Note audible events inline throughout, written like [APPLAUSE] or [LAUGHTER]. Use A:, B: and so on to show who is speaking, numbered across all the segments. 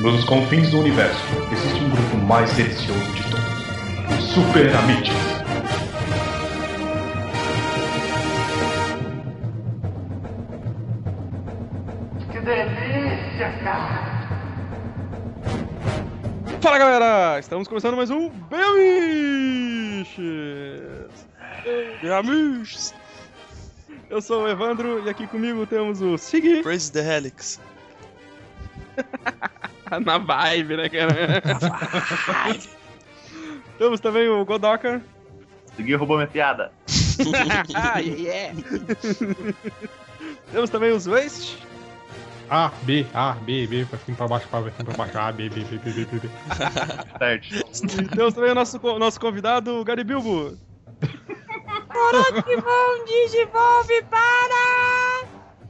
A: Nos confins do universo, existe um grupo mais delicioso de todos: os Super Amigos.
B: Que delícia, cara!
C: Fala galera, estamos começando mais um Belmiches!
D: Belmiches!
C: Eu sou o Evandro e aqui comigo temos o Sig.
D: Praise the Helix. [LAUGHS]
C: Na vibe, né, cara?
D: Na vibe.
C: temos também o Godoka.
E: Segui roubou minha piada. [LAUGHS]
C: ah, yeah! temos também os Waste.
F: A, B, A, B, B, pra cima, pra baixo, pra cima, pra baixo, A, B, B, B, B, B, B, B.
E: certo.
C: E temos também o nosso, nosso convidado, o Gary Bilbo.
G: Pokémon Digivolve para...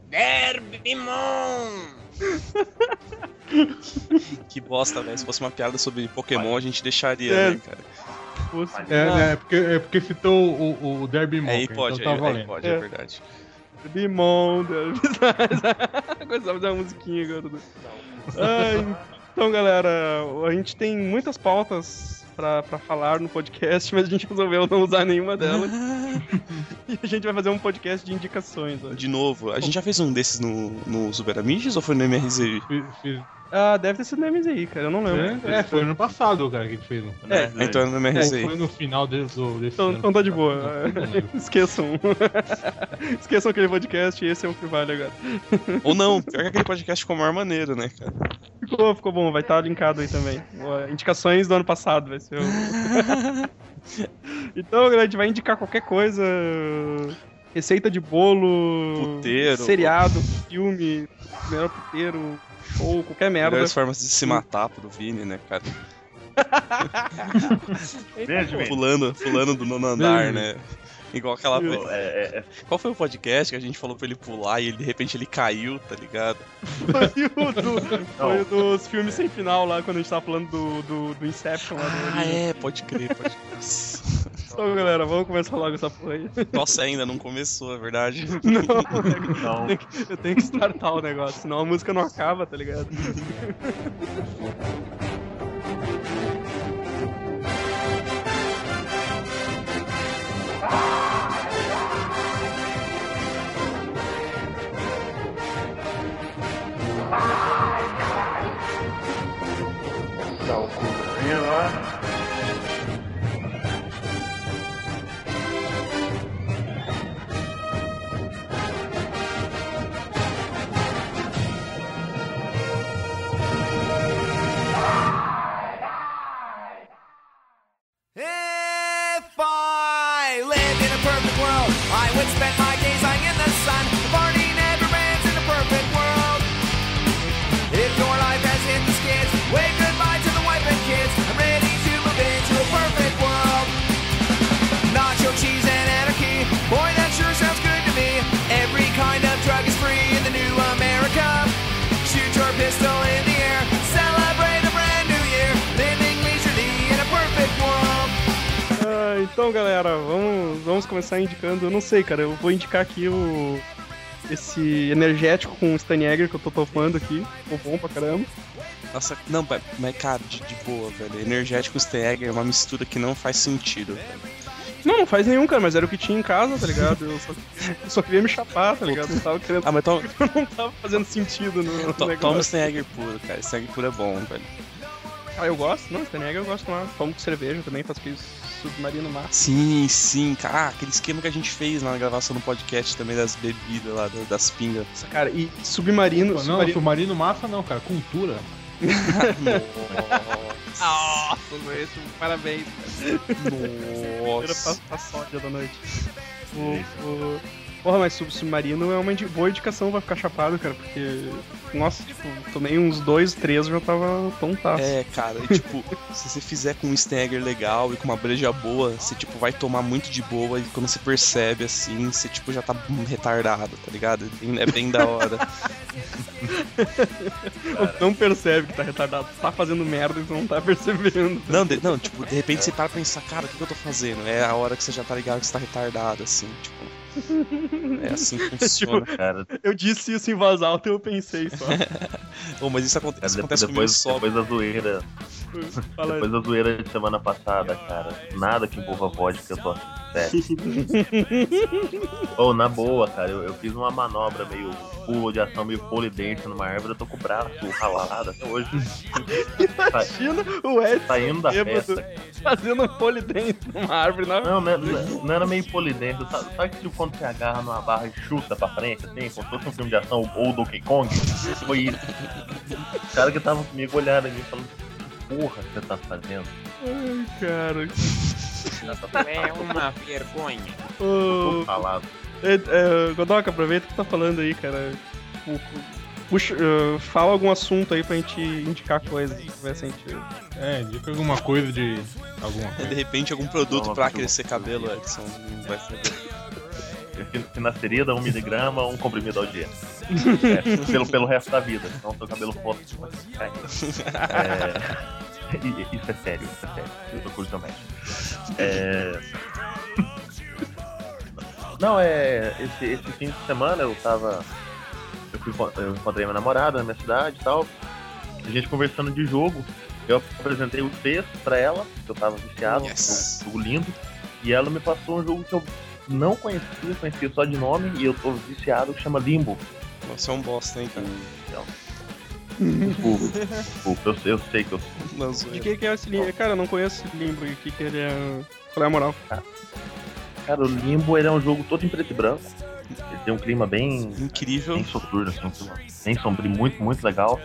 D: Derbimon! [LAUGHS] que bosta, velho. Se fosse uma piada sobre Pokémon, a gente deixaria,
C: É.
D: né, cara?
F: É, né, é, porque, é porque citou o, o Derby Monk,
D: Aí
F: então
D: pode,
F: tá
D: aí, aí pode,
C: É.
D: é verdade.
C: Bimon. [LAUGHS] Gostava de fazer uma musiquinha agora. Ai, então, galera, a gente tem muitas pautas pra, pra falar no podcast, mas a gente resolveu não usar nenhuma delas. [LAUGHS] e a gente vai fazer um podcast de indicações. hoje.
D: De novo, a gente já fez um desses no, no Super Amiges ou foi no?
F: Fiz- fiz-
C: Ah, deve ter sido no MZI, cara, eu não lembro.
F: É, é, foi ano passado, cara, que a gente fez. um.
C: É,
D: então é no MRZI.
F: Foi no final de, do, desse
C: Então,
F: ano.
C: então tá de boa.
F: Não lembro. [LAUGHS]
C: Esqueçam. [LAUGHS] Esqueçam aquele podcast e esse é o que vale agora. [LAUGHS]
D: Ou não, pior que aquele podcast ficou maior maneiro, né, cara?
C: Ficou, ficou bom, vai estar linkado aí também. Indicações do ano passado, vai ser o. então, galera, a gente vai indicar qualquer coisa. Receita de bolo,
D: Puteiro.
C: seriado, filme, melhor puteiro, show, qualquer merda.
D: Melhores formas de se matar pro Vini, né, cara? [LAUGHS]
E: Beijo.
D: Pulando, pulando do nono andar, né? Igual aquela vez.
E: É, é, é,
D: Qual foi o podcast que a gente falou pra ele pular e ele, de repente ele caiu, tá ligado?
C: Foi o, do, foi o dos filmes sem final lá, quando a gente tava falando do, do, do Inception lá do
D: Ah, é, pode crer, pode crer. [LAUGHS]
C: Então, galera, vamos começar logo essa porra aí.
D: Nossa, ainda não começou, é verdade. [LAUGHS]
C: Não,
E: não.
C: eu tenho que- eu tenho que startar o negócio, senão a música não acaba, tá ligado? [LAUGHS] começar indicando. Eu não sei, cara, eu vou indicar aqui o. Esse energético com o Staniegger que eu tô topando aqui. Ficou bom pra caramba.
D: Nossa, não, mas, cara, de, de boa, velho. Energético Stagger é uma mistura que não faz sentido, velho.
C: Não, não faz nenhum, cara, mas era o que tinha em casa, tá ligado? Eu só, eu só queria me chapar, tá ligado? Eu tava querendo.
D: Ah, mas toma, [LAUGHS]
C: não tava fazendo sentido no,
D: to, toma
C: negócio.
D: Stagger puro, cara. Stagger puro é bom, velho.
C: Ah, eu gosto? Não, Staniegger eu gosto lá. Tomo com cerveja também, faço aquele submarino massa.
D: Sim, sim, cara. Ah, aquele esquema que a gente fez na gravação do podcast também das bebidas lá, da- das pingas.
C: Nossa, cara, e submarino.
F: Não,
C: submarino...
F: submarino massa não, cara, cultura. [LAUGHS]
C: Nossa, esse, parabéns. Primeira
D: Nossa.
C: pa- paçoca da noite. O, o- Porra, mas sub- submarino é uma indi- boa indicação pra ficar chapado, cara, porque. Nossa, tipo, tomei uns dois, três eu já tava tontaço.
D: É, cara, e, tipo, [LAUGHS] se você fizer com um Stagger legal e com uma breja boa, você tipo vai tomar muito de boa e quando você percebe assim, você tipo já tá retardado, tá ligado? É bem, é bem da hora. [LAUGHS]
C: Não percebe que tá retardado. Tá fazendo merda e tu não tá percebendo.
D: Não, de- não, tipo, de repente você para pra pensar, cara, o que, que eu tô fazendo? É a hora que você já tá ligado que você tá retardado, assim, tipo. [LAUGHS] É assim que funciona. [LAUGHS]
E: Cara,
C: Eu disse isso em voz alta e eu pensei só. [LAUGHS]
D: Ô, mas isso, acontece comigo
E: depois,
D: só.
E: depois da zoeira. [LAUGHS]
C: Fala.
E: Depois da zoeira de semana passada, cara. Nada que envolva vodka, eu tô sério. Ou na boa, cara, eu, eu fiz uma manobra meio pulo de ação, meio polidense numa árvore, eu tô com o braço ralado até hoje.
C: Imagina o Ed
E: Saindo da festa.
C: fazendo um polidente numa árvore
E: Não, não, não, não era meio polidense. Sabe, sabe que tipo, quando você agarra numa barra e chuta pra frente, assim, como se fosse um filme de ação ou Donkey Kong? Foi isso. O cara que tava comigo olhando mim falando, porra que você tá fazendo?
C: Ai, cara.
H: É uma vergonha.
E: Tô falado.
C: é, é, Godoka, aproveita que tá falando aí, cara. Tipo, Puxa, eh, fala algum assunto aí pra gente indicar coisas, se tiver sentido.
F: É, dica alguma coisa de. alguma
D: É, de
F: coisa.
D: repente algum produto pra crescer cabelo, Edson. Não vai saber.
E: Finasterida, 1 miligrama, um comprimido ao dia. É, pelo, pelo resto da vida. Senão seu cabelo foda. É, e- isso é sério, isso é sério. Eu seu médico. É... Não, é. Esse, esse fim de semana eu tava. Eu, fui, eu encontrei minha namorada na minha cidade e tal. A gente conversando de jogo. Eu apresentei o texto pra ela, que eu tava viciado,
D: Yes.
E: um jogo lindo. E ela me passou um jogo que eu não conhecia, conhecia só de nome, e eu tô viciado, que chama Limbo.
D: Você é um bosta, hein, cara.
E: Desculpa, desculpa, eu, eu sei que eu sou.
D: Não,
C: De que, que é esse limbo? Cara, eu não conheço esse limbo e o que, que ele é. Qual é a moral?
E: Cara, o Limbo ele é um jogo todo em preto e branco. Ele tem um clima bem,
D: Incrível.
E: bem soturno, assim, um clima bem sombrio, muito, muito legal.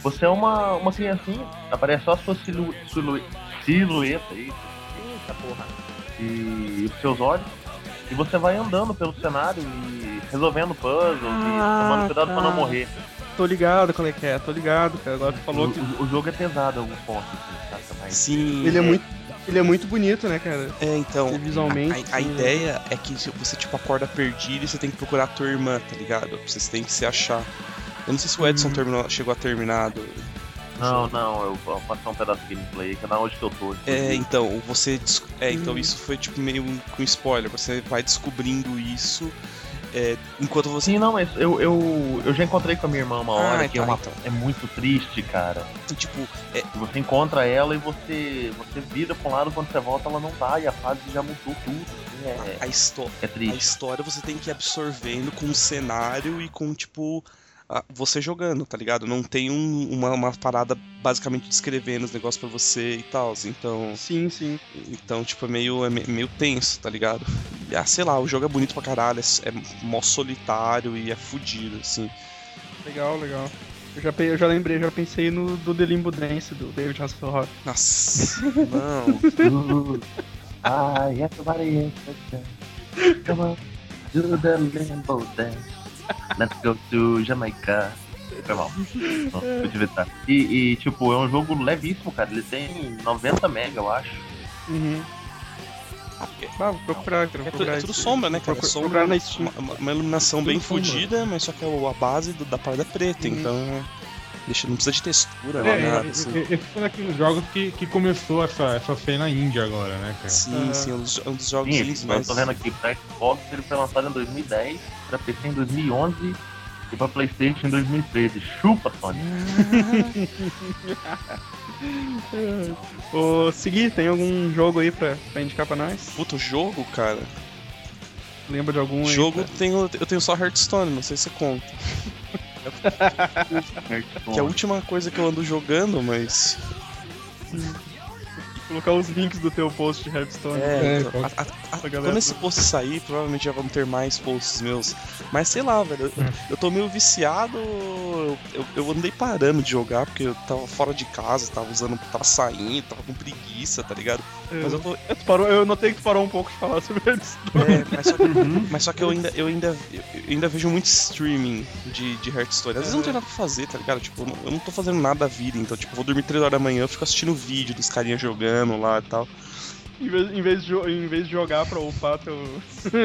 E: Você é uma, uma criancinha, aparece só a sua silu, silu, silhueta aí. Eita porra. E os seus olhos. E você vai andando pelo cenário e resolvendo puzzles
C: Ah,
E: e tomando cuidado pra não
C: tá.
E: morrer.
C: Tô ligado qual é que é, tô ligado, cara. Agora tu falou
E: o,
C: que.
E: o- o jogo é pesado em alguns pontos, assim, sabe? Mas
D: Sim.
C: Ele é muito. Ele é muito bonito, né, cara?
D: É, então,
C: Visualmente,
D: a, a
C: sim.
D: ideia é que se você, tipo, acorda perdido e você tem que procurar a tua irmã, tá ligado? Vocês têm que se achar. Eu não sei se o Edson
C: Uhum.
D: terminou, chegou a terminar.
E: Não, não, eu vou passar um pedaço de gameplay, que é na onde que eu tô.
D: É, então, você. É, então
C: Uhum.
D: isso foi, tipo, meio um- com spoiler. Você vai descobrindo isso é, enquanto você.
E: Sim, não, mas eu, eu, eu já encontrei com a minha irmã uma hora,
D: Ah,
E: que é,
D: tá,
E: uma,
D: então.
E: é muito triste, cara.
D: Tipo, é,
E: Você encontra ela e você, você vira pra um lado, quando você volta ela não tá, e a fase já mudou tudo. assim, é,
D: a, histó
E: é
D: a
E: triste.
D: história você tem que ir absorvendo com o cenário e com, tipo. Você jogando, tá ligado? Não tem um- uma, uma parada basicamente descrevendo os negócios pra você e tal. Então.
C: Sim, sim.
D: Então, tipo, é meio, é me- meio tenso, tá ligado? E, ah, sei lá, o jogo é bonito pra caralho, é, é mó solitário e é fudido, assim.
C: Legal, legal. Eu já, eu já lembrei, já pensei no do The Limbo Dance do David Hasselhoff.
D: Nossa, [LAUGHS] não.
E: Ai, everybody is Come on, do the limbo dance. Let's go to Jamaica. Foi mal. Não. E, e, tipo, é um jogo levíssimo, cara. Ele tem 90 mega, eu acho.
C: Uhum. Ah, vou procurar, quero
D: É, tu-
C: procurar
D: é tudo
C: esse-
D: sombra, né, cara? É
C: procu-
D: sombra,
C: procurar na Steam.
D: uma, uma iluminação
C: Tudo
D: bem
C: sombra.
D: fodida, mas só que a, a base do- da parada é preta,
C: Uhum.
D: então. Deixa, não precisa de textura,
F: É,
D: nem nada,
F: é,
D: assim.
F: é, esse foi um daqueles jogos que, que começou essa, essa cena indie agora, né, cara?
D: Sim,
C: Ah.
D: sim, é um dos, é um dos jogos
E: Sim,
D: indies
E: eu
D: mais.
E: tô vendo aqui, pra Xbox ele foi lançado em 2010, pra PC em 2011 e pra Playstation em 2013. Chupa, Sony. [LAUGHS]
C: Ô, Segui, tem algum jogo aí pra, pra indicar pra nós?
D: Puta, o jogo, cara.
C: Lembra de algum aí?
D: jogo tenho, eu tenho só Hearthstone, não sei se conta. [LAUGHS] [LAUGHS] Que é a última coisa que eu ando jogando, mas.
C: Colocar os links do teu post de Hearthstone.
F: É,
D: então, a- a- a-
C: Pra galera
D: quando esse post sair, provavelmente já vão ter mais posts meus. Mas sei lá, velho. Eu, eu tô meio viciado. Eu, eu- eu andei parando de jogar porque eu tava fora de casa, tava usando. tava saindo, tava com preguiça, tá ligado? Mas eu tô.
C: Eu, tu parou, eu notei que tu parou um pouco de falar sobre Hearthstone.
D: É, mas só que, mas só que eu ainda, eu ainda, eu ainda vejo muito streaming de, de Hearthstone. Às vezes não tem nada pra fazer, tá ligado? Tipo, eu não, eu não tô fazendo nada da vida, então, tipo, eu vou dormir 3 horas da manhã, eu fico assistindo vídeo dos carinhas jogando lá e tal.
C: Em vez, em vez de, em vez de jogar pra upar teu.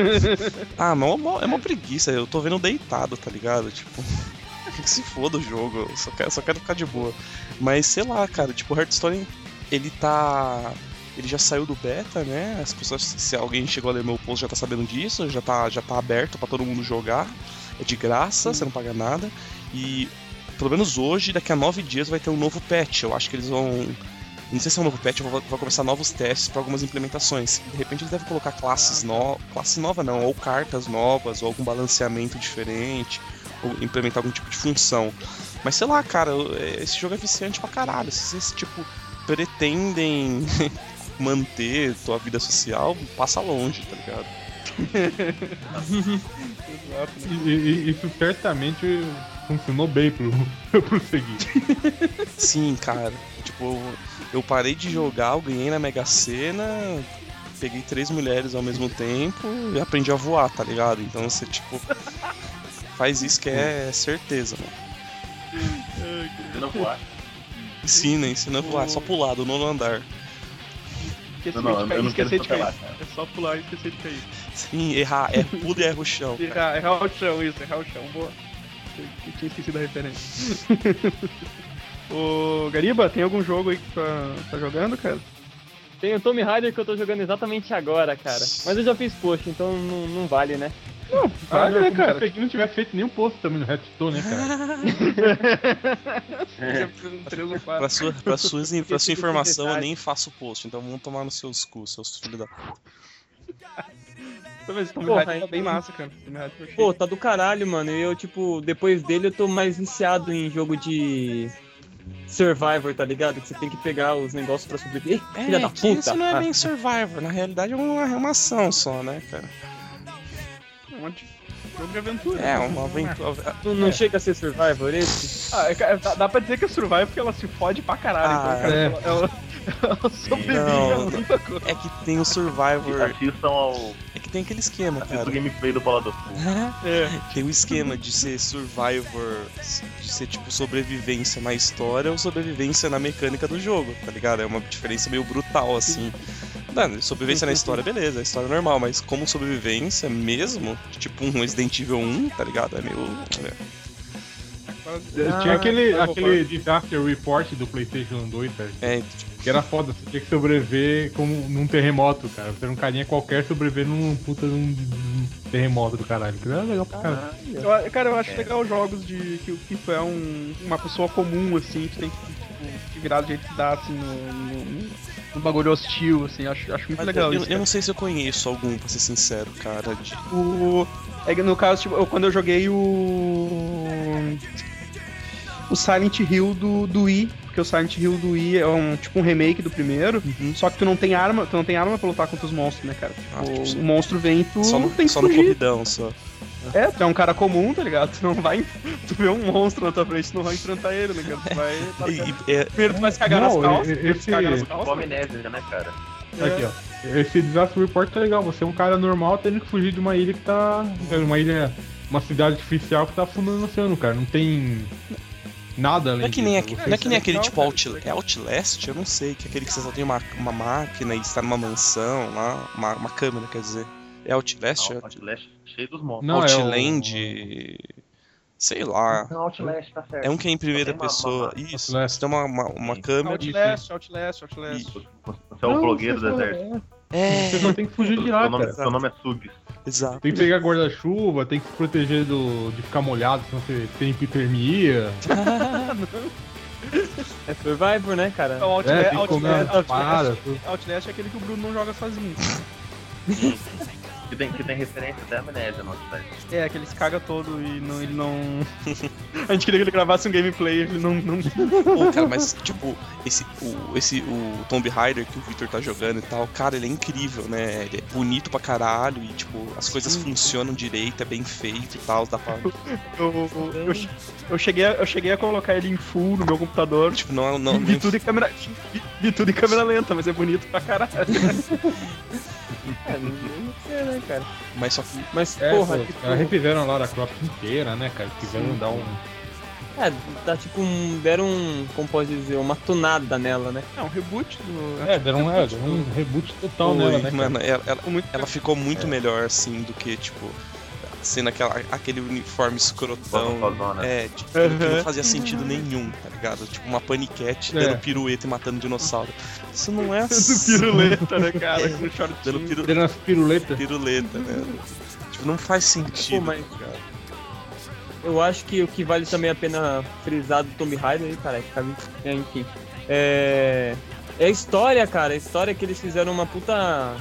C: [LAUGHS]
D: Ah, mas é uma, é uma preguiça, eu tô vendo deitado, tá ligado? Tipo, [LAUGHS] que se foda o jogo, eu só quero, só quero ficar de boa. Mas sei lá, cara, tipo, Hearthstone, ele tá. ele já saiu do beta, né? As pessoas, se alguém chegou a ler meu post já tá sabendo disso, já tá, já tá aberto pra todo mundo jogar. É de graça, você não paga nada. E pelo menos hoje, daqui a nove dias, vai ter um novo patch. Eu acho que eles vão. Não sei se é um novo patch, vai começar novos testes para algumas implementações. De repente eles devem colocar classes novas. Classe nova não, ou cartas novas, ou algum balanceamento diferente, ou implementar algum tipo de função. Mas sei lá, cara, é, esse jogo é viciante pra caralho. Se vocês, tipo, pretendem [LAUGHS] manter tua vida social, passa longe, tá ligado?
F: E, e- isso certamente funcionou bem pro, [LAUGHS] pro seguinte.
D: Sim, cara. Tipo, eu, eu parei de jogar, eu ganhei na Mega Sena, peguei três mulheres ao mesmo tempo e aprendi a voar, tá ligado? Então você, tipo, faz isso que é certeza, mano.
E: Não voar.
D: Ensina, ensina a voar, só pular do nono andar.
C: Esquecer
E: Não, não,
C: de cair, esquecer de cair.
E: cara.
C: É só pular e esquecer de cair.
D: Sim, errar, é pulo e erra o chão. [LAUGHS]
C: Errar, errar o chão, isso, errar o chão. Boa. Eu, eu tinha esquecido a referência. [LAUGHS] Ô, Gariba, tem algum jogo aí que tu tá, tá jogando, cara?
I: Tem o Tomb Raider que eu tô jogando exatamente agora, cara. Mas eu já fiz post, então não, não vale, né?
F: Ah,
C: né,
F: como
C: cara?
F: se não tivesse feito nenhum post também no Redstone, né, cara?
C: Ou [LAUGHS] quatro.
D: Pra sua, pra suas, pra sua informação, eu nem faço post, então vamos tomar nos seus cus, seus filhos da
C: Raider tá bem massa, cara. Foi
I: Pô, tá do caralho, mano. E eu, tipo, depois dele eu tô mais viciado em jogo de Survivor, tá ligado? Que você tem que pegar os negócios pra sobreviver. Ih, Filha da
D: que
I: puta!
D: isso não é
I: Ah,
D: bem Survivor, na realidade é uma, é uma ação só, né, cara?
C: um monte de jogo de aventura.
D: É, uma aventura.
I: não, não chega a ser Survivor esse?
C: Ah, é, cara, dá, pra dizer que é Survivor porque ela se fode pra caralho.
D: Ah,
C: então, cara,
F: é.
C: ela, ela, [LAUGHS]
D: Não,
C: a muita coisa.
D: É que tem o Survivor.
E: Assistam ao
D: É que tem aquele esquema,
E: assistam
D: cara.
E: o gameplay do Bola do Fogo.
C: É.
D: Tem o esquema de ser Survivor, de ser tipo sobrevivência na história ou sobrevivência na mecânica do jogo, tá ligado? É uma diferença meio brutal, assim. Mano, sobrevivência na história, beleza, a história é normal, mas como sobrevivência mesmo, tipo um Resident Evil 1, tá ligado? É meio.
F: Tinha aquele, aquele disaster report do PlayStation 2, cara.
D: É, tipo,
F: Que era foda, você tinha que sobreviver como num terremoto, cara. Você era um carinha qualquer sobreviver num puta de um, de um terremoto do caralho. Que era legal pra caralho.
C: Eu- cara, eu acho legal jogos de que, que tu é um, uma pessoa comum, assim, tu tem que tipo, te virar do jeito que dá, assim, no, no, no bagulho hostil, assim, acho, acho muito
D: mas
C: legal
D: eu,
C: isso.
D: eu não sei se eu conheço algum, pra ser sincero, cara. De...
C: O, é que no caso, tipo, eu- quando eu joguei o. O Silent Hill do, do Wii, porque o Silent Hill do Wii é um tipo um remake do primeiro,
D: Uhum.
C: só que tu não tem arma, tu não tem arma pra lutar contra os monstros, né, cara?
D: Ah,
C: o,
D: tipo,
C: o monstro vem e tu
D: Só no,
C: tem que
D: só no
C: fugir.
D: corridão, só.
C: É, tu é um cara comum, tá ligado? Tu não vai. Tu vê um monstro na tua frente, tu não vai enfrentar ele, né, cara? Tu vai. [LAUGHS]
D: E- e- é-
C: Primeiro tu vai se cagar
F: Não,
C: nas calças,
F: esse-
C: cagar nas calças.
E: amnésia, né, cara?
F: Aqui, ó. Esse disaster report tá legal. Você é um cara normal tendo que fugir de uma ilha que tá. Uma ilha. Uma cidade artificial que tá afundando no oceano, cara. Não tem. Nada além
D: Não é que nem,
F: disso.
D: aque-
F: Você-
D: não é que nem aquele tipo
C: cara,
D: Out,
C: isso é
D: é Outlast? Eu não sei, que é aquele que você só tem uma, uma máquina e está numa mansão lá, uma, uma câmera, quer dizer. É Outlast?
E: Não, Outlast cheio dos monstros.
F: Não, é o-
D: Outland. Sei lá.
E: Não, Outlast tá certo.
D: É um que é em primeira
E: Tem uma-
D: pessoa.
E: uma-
D: Isso,
F: Outlast.
D: você tem uma, uma, uma câmera.
C: Outlast, Outlast, Outlast.
E: Você é o
F: Não,
E: blogueiro do
F: só-
E: exército.
D: É,
F: Você só tem que fugir de lá,
E: Seu nome,
F: cara.
E: seu nome é Subs.
D: exato.
F: Tem que pegar guarda-chuva, tem que se proteger do, de ficar molhado, senão você tem hipotermia.
I: É Survivor, né, cara?
C: Então,
F: É,
C: Outlast,
F: que comer
C: Outlast,
F: paradas. tudo.
C: Outlast é aquele que o Bruno não joga sozinho. [LAUGHS]
E: Que tem, que tem referência até a amnésia no Outlast.
C: É, aquele se caga todo e não, ele não. [LAUGHS] A gente queria que ele gravasse um gameplay, ele não. não...
D: Pô, cara, mas tipo, esse o, esse, o Tomb Raider que o Victor tá jogando e tal, cara, ele é incrível, né? Ele é bonito pra caralho e, tipo, as coisas funcionam direito, é bem feito e tal, dá pra.
C: Eu, eu, eu, cheguei a, eu cheguei a colocar ele em full no meu computador.
D: Tipo, não, não,
C: vi
D: nem
C: tudo em câmera. Vi, vi tudo em câmera lenta, mas é bonito pra caralho. [LAUGHS]
I: É, não, não sei, né, cara?
D: Mas só que.
I: Mas,
F: É,
I: porra,
F: pô,
I: tipo,
F: elas refizeram a Lara Croft inteira, né, cara? Quiseram dar um.
I: é, dá tipo um. Deram um. Como pode dizer? Uma tunada nela, né?
C: É um reboot do.
F: É, deram um, é, deram um reboot total
D: Oi,
F: nela, né? cara?
D: mano, ela, ela, ela ficou muito melhor, assim, do que, tipo. Cena, aquela, aquele uniforme escrotão. É, tipo, que não
C: Uhum.
D: fazia sentido nenhum, tá ligado? Tipo, uma paniquete
F: É.
D: dando pirueta e matando dinossauro. Isso não é [LAUGHS]
C: Do
D: assim.
C: piruleta, né, cara?
D: É.
C: Com
D: Dando
C: shortinho.
D: piru...
F: Dando as piruletas.
D: piruleta, né? Tipo, não faz sentido.
I: Pô, mas-
D: cara.
I: Eu acho que o que vale também a pena frisar do Tomb Raider aí, cara, é que, é, enfim. É. É a história, cara. A história que eles fizeram uma puta.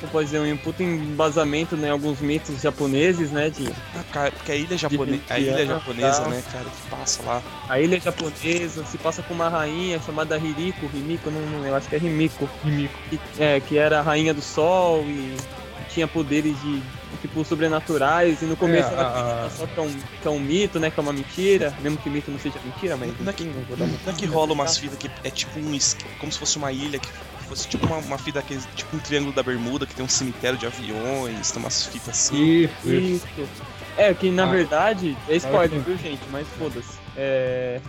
I: Como pode dizer, um puta embasamento né, em alguns mitos japoneses, né? De
D: Ah, cara, porque a ilha, japone... a ilha japonesa,
I: tá.
D: né, cara, que passa lá.
I: a ilha japonesa, se passa com uma rainha chamada Hiriko, Rimiko, não, não, eu acho que é Rimiko.
F: Rimiko.
I: que, é, que era a rainha do sol e tinha poderes de tipo sobrenaturais e no começo
F: É,
I: ela
F: a-
I: só que é, um, que é um mito, né, que é uma mentira, mesmo que mito não seja mentira, mas
D: Não é que,
I: não
D: é que rola umas fitas que é tipo um. como se fosse uma ilha que fosse tipo uma, uma fita que tipo um triângulo da Bermuda que tem um cemitério de aviões, tem umas fitas assim.
F: Isso, isso.
I: Isso. É, que na
F: Ah.
I: verdade, é spoiler, viu, gente? Mas foda-se. É,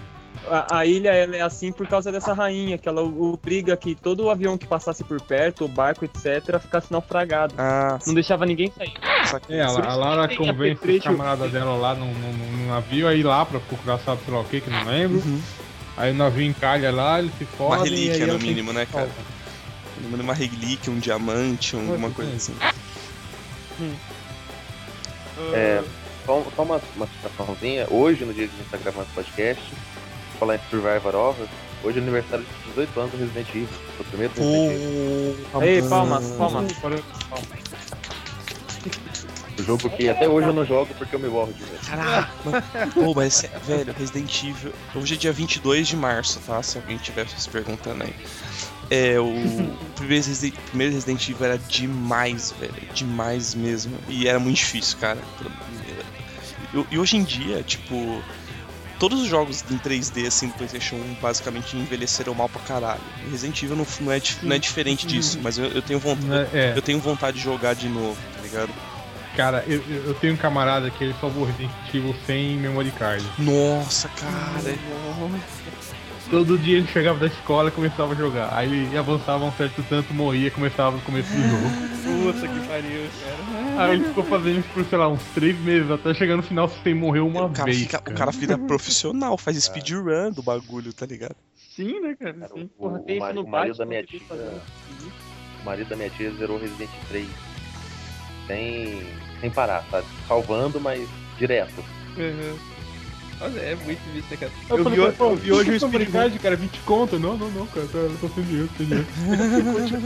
I: A, a ilha ela é assim por causa dessa rainha, que ela obriga que todo avião que passasse por perto, o barco, etc., ficasse naufragado.
D: Ah,
I: Não deixava ninguém sair.
F: É, a, a Lara convence os
I: apetrecho.
F: camaradas dela lá no, no, no- navio a ir lá pra procurar sabe sei lá o que, que não lembro.
D: Uhum.
F: Aí o navio encalha lá, eles se fodem.
D: Uma
F: e aí
D: relíquia no mínimo, né, cara? Mínimo uma relíquia, um diamante, um- alguma coisa assim.
E: É, só, só uma, uma citaçãozinha. Hoje, no dia que a gente tá gravando esse podcast, falar em Survivor Horror, hoje é aniversário de 18 anos do Resident Evil. Foi o primeiro Resident Evil.
I: Ei, palmas, palmas.
E: O jogo que até hoje eu não jogo porque eu me morro de medo.
D: Caraca. Pô, mas, velho, Resident Evil. Hoje é dia 22 de março, tá? Se alguém tiver se perguntando aí. É, o primeiro Resident, primeiro Resident Evil era demais, velho. Demais mesmo. E era muito difícil, cara. E, e hoje em dia, tipo. Todos os jogos em 3D, assim, do PlayStation 1, basicamente envelheceram mal pra caralho. Resident Evil não, não, é, não é diferente disso, mas eu, eu tenho vontade.
F: É,
D: Eu tenho vontade de jogar de novo, tá ligado?
F: cara, eu, eu tenho um camarada que ele salvou Resident Evil sem memory card.
D: Nossa, cara.
F: Todo dia ele chegava da escola e começava a jogar. Aí ele avançava um certo tanto, morria, começava no começo do jogo.
C: Puta que pariu, cara.
F: Aí ele ficou fazendo isso por, sei lá, uns três meses, até chegar no final sem morrer uma
D: o, cara
F: vez.
D: fica, o cara vira profissional, faz speedrun do bagulho, tá ligado?
C: Sim, né, cara?
E: Cara,
C: Sim.
E: o,
I: Porra,
E: o,
I: tem isso
E: mari-
I: no
E: o marido da minha tia. O marido da minha tia zerou Resident 3 sem, sem parar, sabe? Salvando, mas direto.
C: Uhum. Mas é muito difícil, né, cara?
F: Eu,
C: Eu,
F: falei,
C: vi,
F: pô,
C: eu vi hoje um speedrun.
F: card, cara, 20 conto. Não, não, não, cara, eu tô sem dinheiro, sem dinheiro.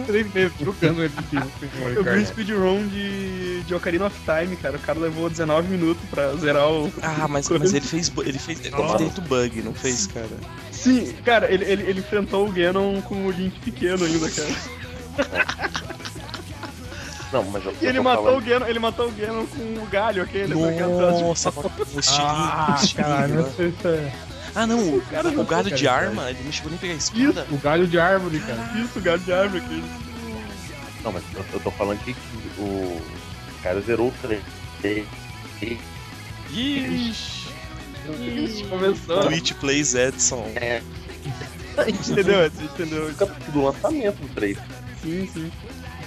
F: Três meses sem memory
C: Eu vi
F: card.
C: speedrun de, de Ocarina of Time, cara. O cara levou 19 minutos pra zerar o.
D: Ah, mas, mas ele fez. Ele fez. Ele teve dentro bug, não fez, cara?
C: Sim, cara, ele, ele, ele enfrentou o Ganon com o Link pequeno ainda, cara. [LAUGHS]
E: Não, mas eu,
C: E ele matou
E: falando-
C: o Ganon, ele matou o Ganon com o galho aquele, tá
D: Nossa, o estilinho.
F: Ah,
D: o estilinho,
F: cara,
D: né?
F: não sei se é.
D: Ah, não, o,
C: cara
D: o galho de
F: cara,
D: arma, ele não chegou nem a pegar a espada.
F: O galho de árvore, cara.
C: Isso, o galho de árvore aquele.
E: Não, mas eu, eu tô falando que o cara zerou o 3.
D: Ixi.
C: Ixi, começou.
D: Twitch Plays Edson.
E: É,
C: Entendeu, Edson? Entendeu?
E: do lançamento do 3.
C: Sim, sim.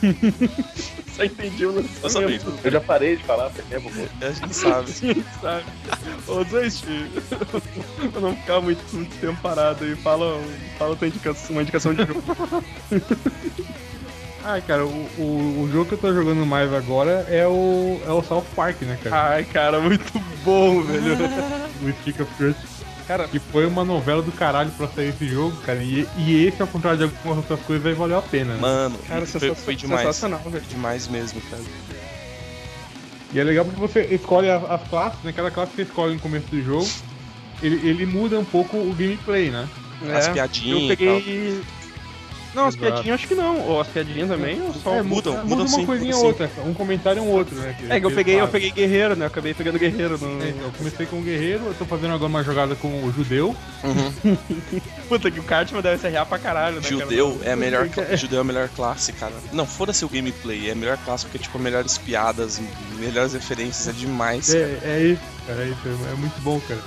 C: [LAUGHS] Só entendi o lançamento.
E: Eu já parei de falar faz tempo, pô.
D: A gente sabe. [LAUGHS]
C: Sim, sabe? Ô, Zeste, [LAUGHS] pra não ficar muito, muito tempo parado aí, fala, fala tua indicação, uma indicação de jogo. [LAUGHS]
F: Ah, cara, o, o, o jogo que eu tô jogando mais agora é o, é o South Park, né, cara?
C: Ai, cara, muito bom, velho.
F: O Stick of Truth.
C: Cara,
F: Que foi uma novela do caralho pra sair esse jogo, cara. E, e esse, ao contrário de algumas outras coisas, aí valeu a pena, né?
D: Mano,
C: cara,
D: foi,
C: sensacional,
D: foi demais.
C: sensacional, velho.
D: Demais mesmo, cara.
F: E é legal porque você escolhe as, as classes, né? Cada classe que você escolhe no começo do jogo, ele, ele muda um pouco o gameplay, né?
D: As
C: É,
D: piadinhas
C: Eu
D: e
C: peguei. Não, as piadinhas acho que não. Ou as piadinhas também, ou só
F: é,
D: mudam,
F: muda,
D: mudam
F: muda
D: sim,
F: uma coisinha ou outra, um comentário é um outro, né?
C: É que eu peguei, eu peguei guerreiro, né? Eu acabei pegando guerreiro no.
F: É, então, eu comecei com o guerreiro, eu tô fazendo agora uma jogada com o judeu.
D: Uhum. [LAUGHS]
C: Puta, que o Cartman deve ser real pra caralho, né? cara?
D: Judeu é a melhor [LAUGHS] Judeu é a melhor classe, cara. Não, foda-se o gameplay, é a melhor classe porque, tipo, melhores piadas, melhores referências, é demais. cara.
F: É, é isso, cara, é isso, é muito bom, cara.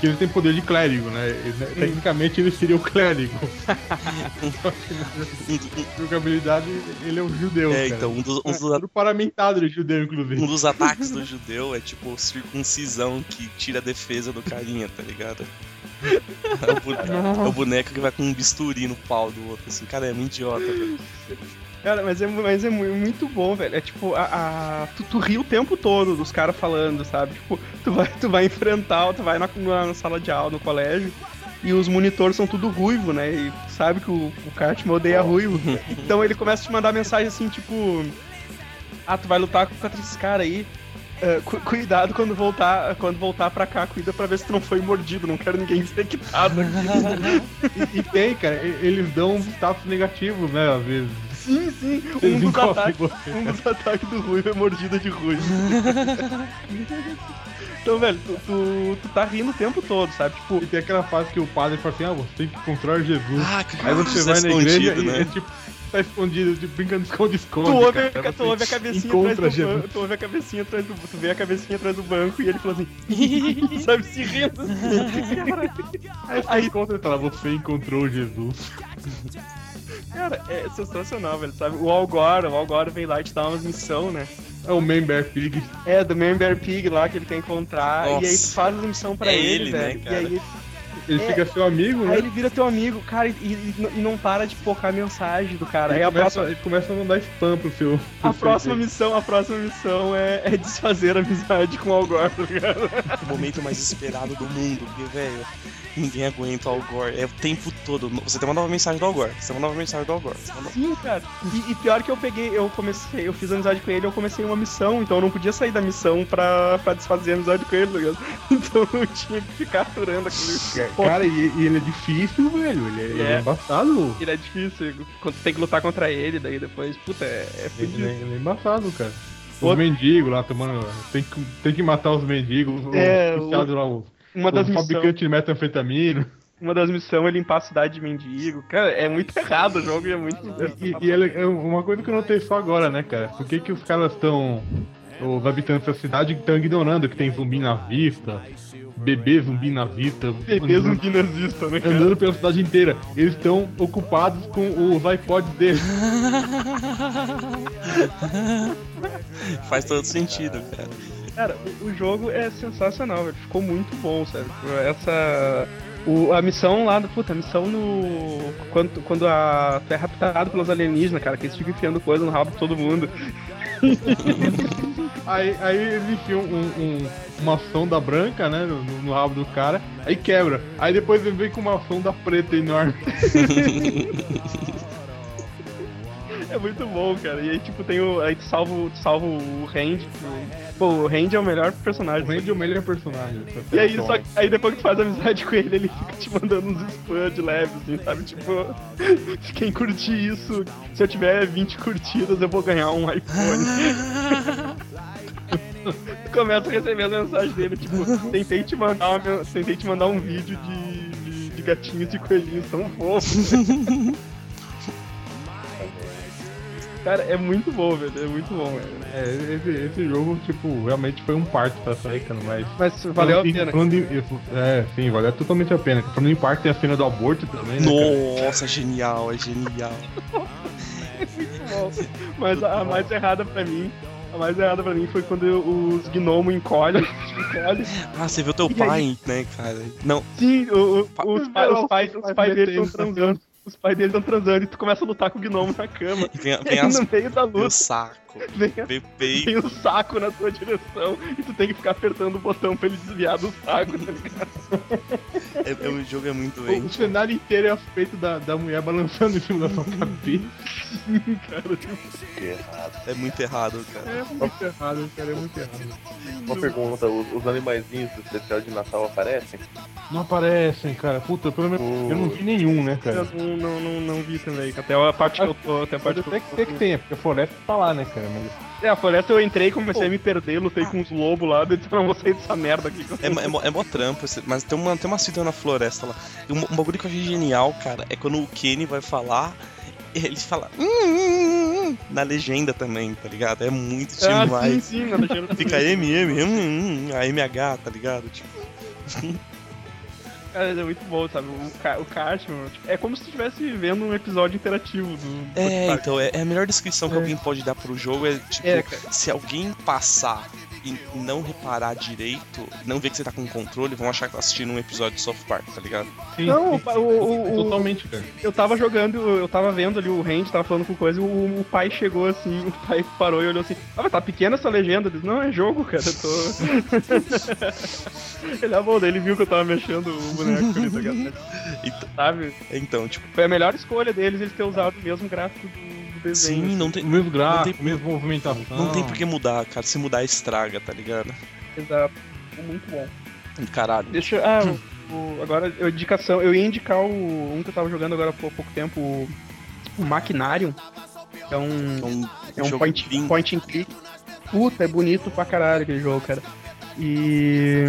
F: Que ele tem poder de clérigo, né? Ele- né, Tecnicamente ele seria o clérigo. [LAUGHS] Só que jogabilidade ele é um judeu.
D: É,
F: cara.
D: então, um dos, um dos-
F: Tudo paramentado de judeu, inclusive.
D: um dos ataques do judeu é tipo circuncisão que tira a defesa do carinha, tá ligado? É o, bu- é o boneco que vai com um bisturi no pau do outro, assim, cara, é muito idiota, velho.
C: Cara, mas é, mas é mu- muito bom, velho. É tipo, a, a- tu, tu ri o tempo todo dos caras falando, sabe? Tipo, tu vai, tu vai enfrentar, tu vai na, na sala de aula, no colégio, e os monitores são tudo ruivo, né? E tu sabe que o, o Cartman odeia ruivo. [LAUGHS] Então ele começa a te mandar mensagem assim, tipo... Ah, tu vai lutar contra esses caras aí. é, cu- cuidado quando voltar, quando voltar pra cá, cuida pra ver se tu não foi mordido, não quero ninguém infectado aqui. [LAUGHS]
F: E, e tem, cara, eles dão um status negativo, né, às vezes.
C: Sim, sim. Um dos, ataques, um dos ataques do Ruivo é mordida de Ruivo. [LAUGHS] então, velho, tu, tu, tu tá rindo o tempo todo, sabe? Tipo,
F: E tem aquela fase que o padre fala assim, ah, você tem que encontrar Jesus.
D: Ah, cara,
F: Aí você vai
D: é
F: na igreja
D: escondido,
F: e
D: né?
F: é tipo, tá escondido, tipo, brincando de esconde-esconde.
C: tu ouve,
F: cara,
C: tu ouve a cabecinha atrás do banco, tu ouve a cabecinha atrás do, tu vê a cabecinha atrás do banco e ele fala assim, [LAUGHS] sabe, se rindo.
F: Aí você encontra e fala, você encontrou Jesus. [LAUGHS]
C: Cara, é sensacional, velho, sabe? O Algor, o Algor vem lá e te dá umas missão, né?
F: É o Man Bear Pig.
C: É, do Member Pig lá que ele quer encontrar, e aí tu
D: Nossa.
C: faz a missão pra
D: É
C: ele,
D: ele, né,
C: velho.
D: cara?
C: E aí
F: Ele
C: É.
F: fica seu amigo, né?
C: Aí ele vira teu amigo, cara, e, e- e não para de focar a mensagem do cara.
F: Ele
C: Aí a
F: começa,
C: próxima,
F: ele começa a mandar spam pro seu. pro
C: a
F: seu
C: próxima
F: jeito.
C: missão, a próxima missão é, é desfazer a amizade com o Algor, tá ligado?
D: O momento mais esperado do mundo, porque, velho, ninguém aguenta o Algor. É o tempo todo. Você tem uma nova mensagem do Algor. Você tem uma nova mensagem do Algor. Nova-
C: Sim, cara. E, e pior que eu peguei, eu comecei, eu fiz amizade com ele, eu comecei uma missão, então eu não podia sair da missão pra, pra desfazer a amizade com ele, tá ligado? [LAUGHS] Então eu tinha que ficar aturando aquele.
F: Cara, e, e ele é difícil, velho. Ele é, é
C: É.
F: embaçado.
C: ele é difícil, quando tem que lutar contra ele, daí depois, puta, é, é
F: Ele,
C: fudido.
F: é- ele é embaçado, cara. Os
C: Outro-
F: mendigos lá tomando. Tem que, tem que matar os mendigos. os
C: É,
F: policiais lá, os,
C: Uma das
F: os fabricantes de metanfetamina.
C: Uma das missões é limpar a cidade de mendigo. Cara, é muito errado o jogo e é muito.
F: E, e ele- é uma coisa que eu notei só agora, né, cara? Por que, que os caras estão. Os habitantes da cidade estão ignorando que tem zumbi na vista, bebê zumbi na vista,
C: Bebê zumbi nazista, né, cara?
F: andando pela cidade inteira. Eles estão ocupados com os iPods deles. [LAUGHS]
D: Faz todo sentido, cara.
C: Cara, o, o jogo é sensacional, velho. Ficou muito bom, sério. Essa. O, a missão lá do. Puta, a missão no. Quando, quando a, tu é raptado pelos alienígenas, cara, que eles ficam enfiando coisa no rabo de todo mundo. [LAUGHS]
F: Aí, aí eles enfiam um, um- uma sonda branca, né, no, no rabo do cara, aí quebra. Aí depois ele vem com uma sonda preta enorme. [LAUGHS]
C: É muito bom, cara. E aí, tipo, tem o. Aí tu salva, salva o Randy. Pô, o Randy é o melhor personagem.
F: O Randy é o melhor personagem.
C: E aí, só que- aí depois que tu faz amizade [LAUGHS] com ele, ele fica te mandando uns spam de leve, assim, sabe? Tipo, [LAUGHS] quem curtir isso, se eu tiver 20 curtidas, eu vou ganhar um iPhone. tu [LAUGHS] começa a receber as mensagens dele, tipo, tentei te mandar, uma, tentei te mandar um vídeo de, de, de gatinhos e coelhinhos tão fofos. Cara, é muito bom, velho. É muito bom, velho.
F: É, esse, esse jogo, tipo, realmente foi um parto pra sair, cara, mas...
C: Mas valeu a
F: Falando em-
C: pena.
F: falando em- é, sim, valeu totalmente a pena. Falando em parto, tem a cena do aborto também, né, cara?
D: Nossa, genial, é genial. [LAUGHS]
C: Mas a, a mais errada pra mim, a mais errada pra mim foi quando os gnomos encolhem. [LAUGHS] encolhem.
D: Ah, você viu teu
C: E
D: pai, né, cara? Não,
C: Sim, o- o- os, pa- os pais, os pais dele estão transando. Os pais dele estão transando e tu começa a lutar com o gnomo na cama. [LAUGHS]
D: e vem, vem [LAUGHS] as,
C: no meio da
D: vem o
C: luta
D: saco, [LAUGHS]
C: vem,
D: vem o
C: vem um saco na tua direção e tu tem que ficar apertando o botão pra ele desviar do saco, tá ligado?
D: É, é, o jogo é muito
F: O, o cenário inteiro é feito da, da mulher balançando em cima da sua cabeça.
E: Que errado.
D: É muito errado, cara.
F: É muito errado, cara, é muito errado.
E: Uma pergunta, os, os animaizinhos do especial de Natal aparecem?
F: Não aparecem, cara. Puta, pelo menos eu não vi nenhum, né,
C: Eu
F: cara?
C: não, não, não, não vi também. Até a parte que eu tô. Até a parte que eu
F: até que, que tenha, porque a floresta tá lá, né, cara? Mas
C: É, a floresta eu entrei, comecei a me perder, lutei com os lobos lá, disse, não vou sair dessa merda aqui.
D: É, é, é mó trampo, mas tem uma, tem uma cita na floresta lá. E um, um bagulho que eu achei genial, cara, é quando o Kenny vai falar, ele fala "Hum, hum, hum", na legenda também, tá ligado? É muito
C: Ah, sim,
D: demais.
C: sim, na legenda
D: Fica MM, hum, hum, a MH, tá ligado? Tipo, [LAUGHS] [LAUGHS]
C: Cara, é muito bom, sabe? O, Ca- o Cartman, tipo, é como se estivesse vendo um episódio interativo do.
D: É, então, é, é a melhor descrição que
C: É.
D: alguém pode dar pro jogo é, tipo,
C: É,
D: se alguém passar e não reparar direito, não ver que você tá com controle, vão achar que tá assistindo um episódio de South Park, tá ligado?
F: Sim,
C: Não,
F: sim.
C: o, o, o,
F: Totalmente, cara.
C: eu tava jogando, eu tava vendo ali o Randy, tava falando com coisa, e o, o pai chegou assim, o pai parou e olhou assim, ah, mas tá pequena essa legenda. Ele disse, não, é jogo, cara, eu tô. [LAUGHS] ele é bom, daí ele viu que eu tava mexendo o boneco ali, tá ligado? [LAUGHS]
D: Então,
C: Sabe?
D: então, tipo,
C: Foi a melhor escolha deles eles ter usado o mesmo gráfico do, do desenho.
D: sim, não tem,
F: O mesmo gráfico,
D: Não tem-
F: mesma movimentação.
D: não tem por que mudar, cara. Se mudar, estraga, tá ligado?
C: Exato. Muito bom.
D: Caralho.
C: Deixa eu. Ah, o, o- agora, eu, indicação. Eu ia indicar o, um que eu tava jogando agora há pou- pouco tempo, o, o Maquinarium. É um,
D: É um,
C: é um point,
D: lindo.
C: point and click. Puta, é bonito pra caralho aquele jogo, cara. E.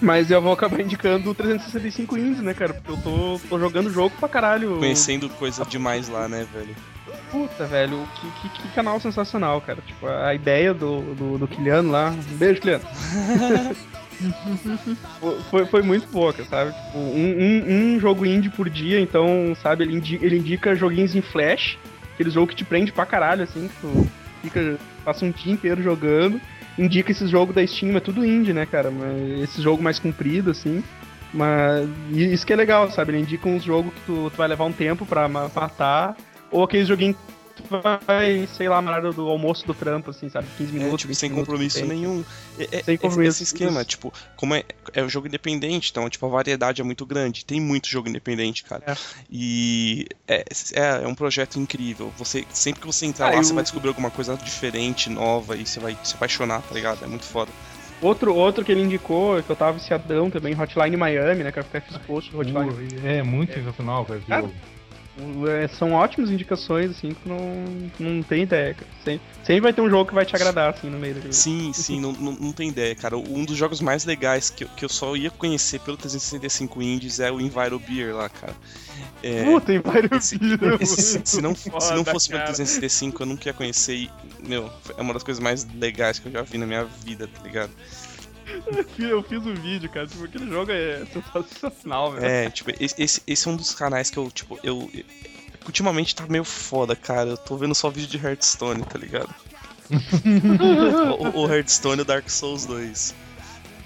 C: Mas eu vou acabar indicando o 365 Indies, né, cara? Porque eu tô, tô jogando jogo pra caralho.
D: Conhecendo coisa demais lá, né, velho?
C: Puta, velho, que, que, que canal sensacional, cara. Tipo, a ideia do, do, do Kiliano lá. Um beijo, Kiliano. [LAUGHS] Foi- foi, muito cara, sabe? Tipo, um, um, um jogo indie por dia, então, sabe, ele indica, ele indica joguinhos em flash, aquele jogo que te prende pra caralho, assim, que tu fica, passa um dia inteiro jogando. Indica esses jogos da Steam, é tudo indie, né, cara? Mas esse jogo mais comprido, assim. Mas isso que é legal, sabe? Ele indica uns jogos que tu, tu vai levar um tempo pra ma- matar, ou aqueles joguinhos que tu vai, sei lá, na hora do almoço do trampo, assim, sabe? 15
D: É,
C: minutos.
D: tipo,
C: 20
D: sem
C: minutos,
D: compromisso
C: tem.
D: nenhum. É, é-
C: Sem
D: esse-
C: compromisso,
D: Esse esquema,
C: isso.
D: tipo, como é, é um jogo independente, então, tipo, a variedade é muito grande. Tem muito jogo independente, cara.
C: É.
D: E é, é, é um projeto incrível. Você, sempre que você entrar
C: Ah,
D: lá,
C: eu-
D: você vai descobrir alguma coisa diferente, nova, e você vai se apaixonar, tá ligado? É muito foda.
C: Outro, outro que ele indicou, que eu tava viciadão também, Hotline Miami, né? Que eu até fiz post Hotline.
F: Uh, É muito sensacional, cara.
C: Cara. É, são ótimas indicações, assim, que não, não tem ideia, cara. Sempre, sempre vai ter um jogo que vai te agradar, assim, no meio dele.
D: Sim, [LAUGHS] sim, não, não, não tem ideia, cara. Um dos jogos mais legais que, eu- que eu só ia conhecer pelo 365 Indies é o Enviro Beer lá, cara. É,
C: Puta,
D: esse- [LAUGHS] esse- [LAUGHS] se, não, se não fosse pelo 365, eu nunca ia conhecer. E, meu, é uma das coisas mais legais que eu já vi na minha vida, tá ligado?
C: Eu fiz um vídeo, cara, tipo, aquele jogo é sensacional, velho.
D: É, tipo, esse, esse, esse é um dos canais que eu, tipo, eu. Ultimamente tá meio foda, cara. Eu tô vendo só vídeo de Hearthstone, tá ligado? [LAUGHS] o, o Hearthstone e o Dark Souls 2.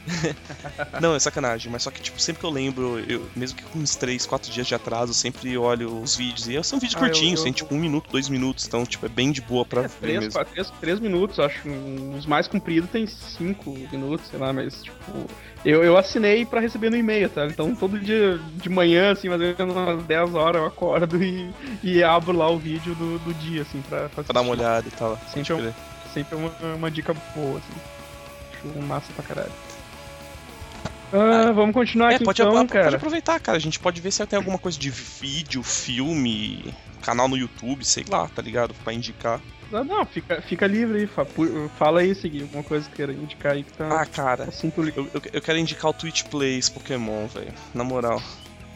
D: [LAUGHS] Não, é sacanagem, mas só que, tipo, sempre que eu lembro, eu, mesmo que com uns 3, 4 dias de atraso, eu sempre olho os vídeos. E são vídeos
C: Ah, eu-
D: curtinhos,
C: eu-
D: tem tipo um minuto, dois minutos, então, tipo, é bem de boa pra ver
C: Três,
D: mesmo.
C: três, três minutos, acho. Os mais compridos tem cinco minutos, sei lá, mas, tipo. Eu, eu assinei pra receber no e-mail, tá? Então todo dia de manhã, assim, mais ou menos umas 10 horas eu acordo e, e abro lá o vídeo do, do dia, assim, pra, pra,
D: Pra dar uma olhada e tal.
C: Sempre é. Sempre é uma, uma dica boa, assim. Acho massa pra caralho. Ah, vamos continuar
D: É,
C: aqui
D: pode,
C: então,
D: apro- pode
C: cara.
D: aproveitar, cara. A gente pode ver se tem alguma coisa de vídeo, filme, canal no YouTube, sei lá, tá ligado? Pra indicar.
C: Ah, Não, fica, fica livre aí. fa- pu- Fala aí, seguir alguma coisa que queira indicar aí que tá
D: Ah, cara,
C: assunto
D: eu, eu, eu quero indicar o Twitch Plays Pokémon, velho. Na moral.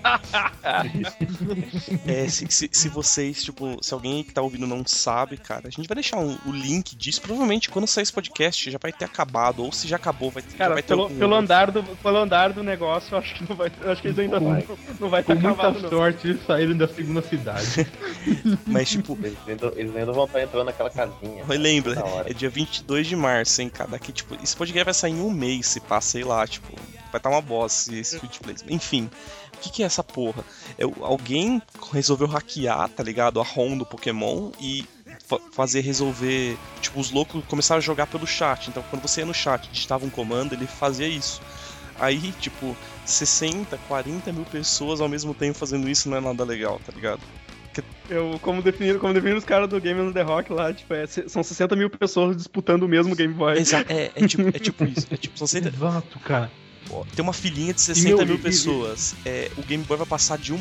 D: [LAUGHS] é, se, se, se vocês, tipo, se alguém que tá ouvindo não sabe, cara, a gente vai deixar um- o link disso. Provavelmente quando sair esse podcast já vai ter acabado. Ou se já acabou, vai, ter- já
C: Cara,
D: vai ter
C: pelo,
D: algum
C: pelo,
D: outro.
C: andar do, pelo andar do negócio, eu acho que não vai. eu Acho que eles ainda não, não vai estar
F: Com muita
C: acabado, não.
F: sorte, eles saíram da segunda cidade. [LAUGHS]
D: Mas, tipo,
E: Eles ainda, eles ainda vão estar entrando naquela casinha.
D: Mas lembra,
E: hora.
D: é dia 22 de março, hein, cara. Daqui, tipo, esse podcast vai sair em um mês, se passa, sei lá, tipo, vai estar uma bosta esse Plays. Enfim, o que, que é essa porra? É, o- alguém resolveu hackear, tá ligado? A ROM do Pokémon e fa- fazer resolver. Tipo, os loucos começaram a jogar pelo chat. Então, quando você ia no chat digitava um comando, ele fazia isso. Aí, tipo, 60, 40 mil pessoas ao mesmo tempo fazendo isso não é nada legal, tá ligado?
C: Eu, como definiram, como definiram os caras do Game on the Rock lá, tipo, é, são 60 mil pessoas disputando o mesmo Game Boy.
D: Exato, é, é tipo, é tipo isso. É tipo, são [LAUGHS] 60,
F: Exato, cara.
D: Tem uma filinha de 60
F: meu,
D: mil
F: e- e-
D: pessoas. É, o Game Boy vai passar de um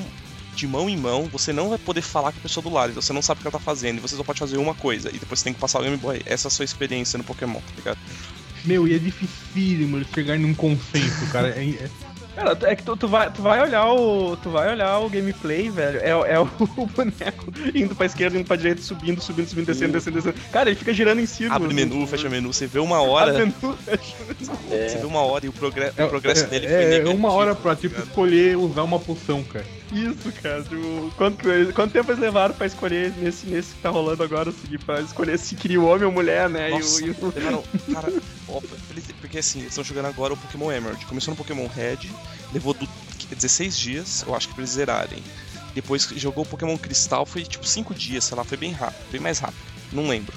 D: de mão em mão, você não vai poder falar com a pessoa do lado, então você não sabe o que ela tá fazendo, e você só pode fazer uma coisa, e depois você tem que passar o Game Boy. Essa é a sua experiência no Pokémon, tá ligado?
F: Meu, e é dificílimo eles chegarem num consenso, cara. É, é-
C: Cara, é que tu, tu vai, tu vai olhar o. Tu vai olhar o gameplay, velho. É, é [LAUGHS] o, boneco indo pra esquerda, indo pra direita, subindo, subindo, subindo, descendo, descendo, descendo. Cara, ele fica girando em círculos.
D: Abre menu, fecha menu, você vê uma hora.
C: Abre menu, [LAUGHS] fecha
E: É.
D: Você vê uma hora e o, progre- o progresso
F: é,
D: dele foi
F: é, é
D: negativo.
F: uma hora pra, tipo,
D: tá ligado?
F: escolher usar uma poção, cara.
C: Isso, cara. Tipo, quanto, quanto tempo eles levaram pra escolher nesse, nesse que tá rolando agora, seguir, pra escolher se queria o homem ou mulher, né?
D: Nossa,
C: e o, e o- [LAUGHS]
D: cara, ó, eles- porque assim, eles estão jogando agora o Pokémon Emerald. Começou no Pokémon Red, levou do- 16 dias, eu acho que pra eles zerarem. Depois jogou o Pokémon Cristal, foi tipo 5 dias, sei lá, foi bem rápido, bem mais rápido, não lembro.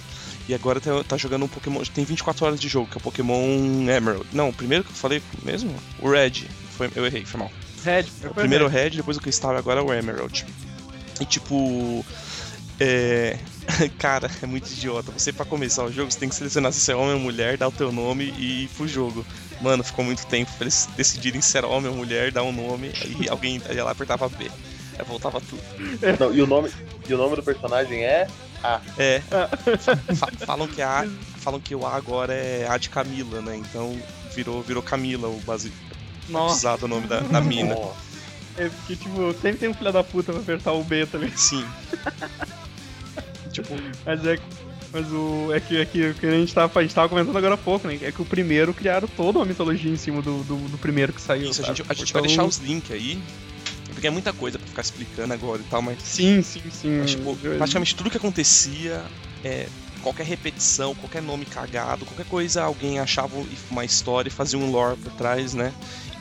D: E agora tá, tá jogando um Pokémon. Tem 24 horas de jogo, que é o Pokémon Emerald. Não, o primeiro que eu falei mesmo? O Red. Foi, eu errei, foi mal.
C: Red.
D: O primeiro o Red, depois o Cristal e agora o Emerald. E tipo. É. [LAUGHS] Cara, é muito idiota. Você, pra começar o jogo, você tem que selecionar se você é homem ou mulher, dar o teu nome e ir pro jogo. Mano, ficou muito tempo pra eles decidirem se era homem ou mulher, dar um nome, aí [LAUGHS] alguém ia lá e apertava B. Aí voltava tudo.
E: Não, e, o nome, e o nome do personagem é A.
D: É. fa- falam que a falam que o A agora é A de Camila, né? Então virou, virou Camila o base
C: Nossa.
D: o nome da, da mina.
C: É porque, tipo, sempre tem um filho da puta pra apertar o B também.
D: Sim. [LAUGHS] tipo,
C: Mas é que. Mas o. É que, é que, o que a, gente tava, a gente tava comentando agora há pouco, né? É que o primeiro criaram toda uma mitologia em cima do, do, do primeiro que saiu.
D: Isso, a gente, a gente vai
C: Então-
D: deixar os links aí. Porque é muita coisa pra ficar explicando agora e tal, mas.
C: Sim, sim, sim.
D: Mas, tipo,
C: Eu-
D: praticamente tudo que acontecia, é, qualquer repetição, qualquer nome cagado, qualquer coisa, alguém achava uma história e fazia um lore por trás, né?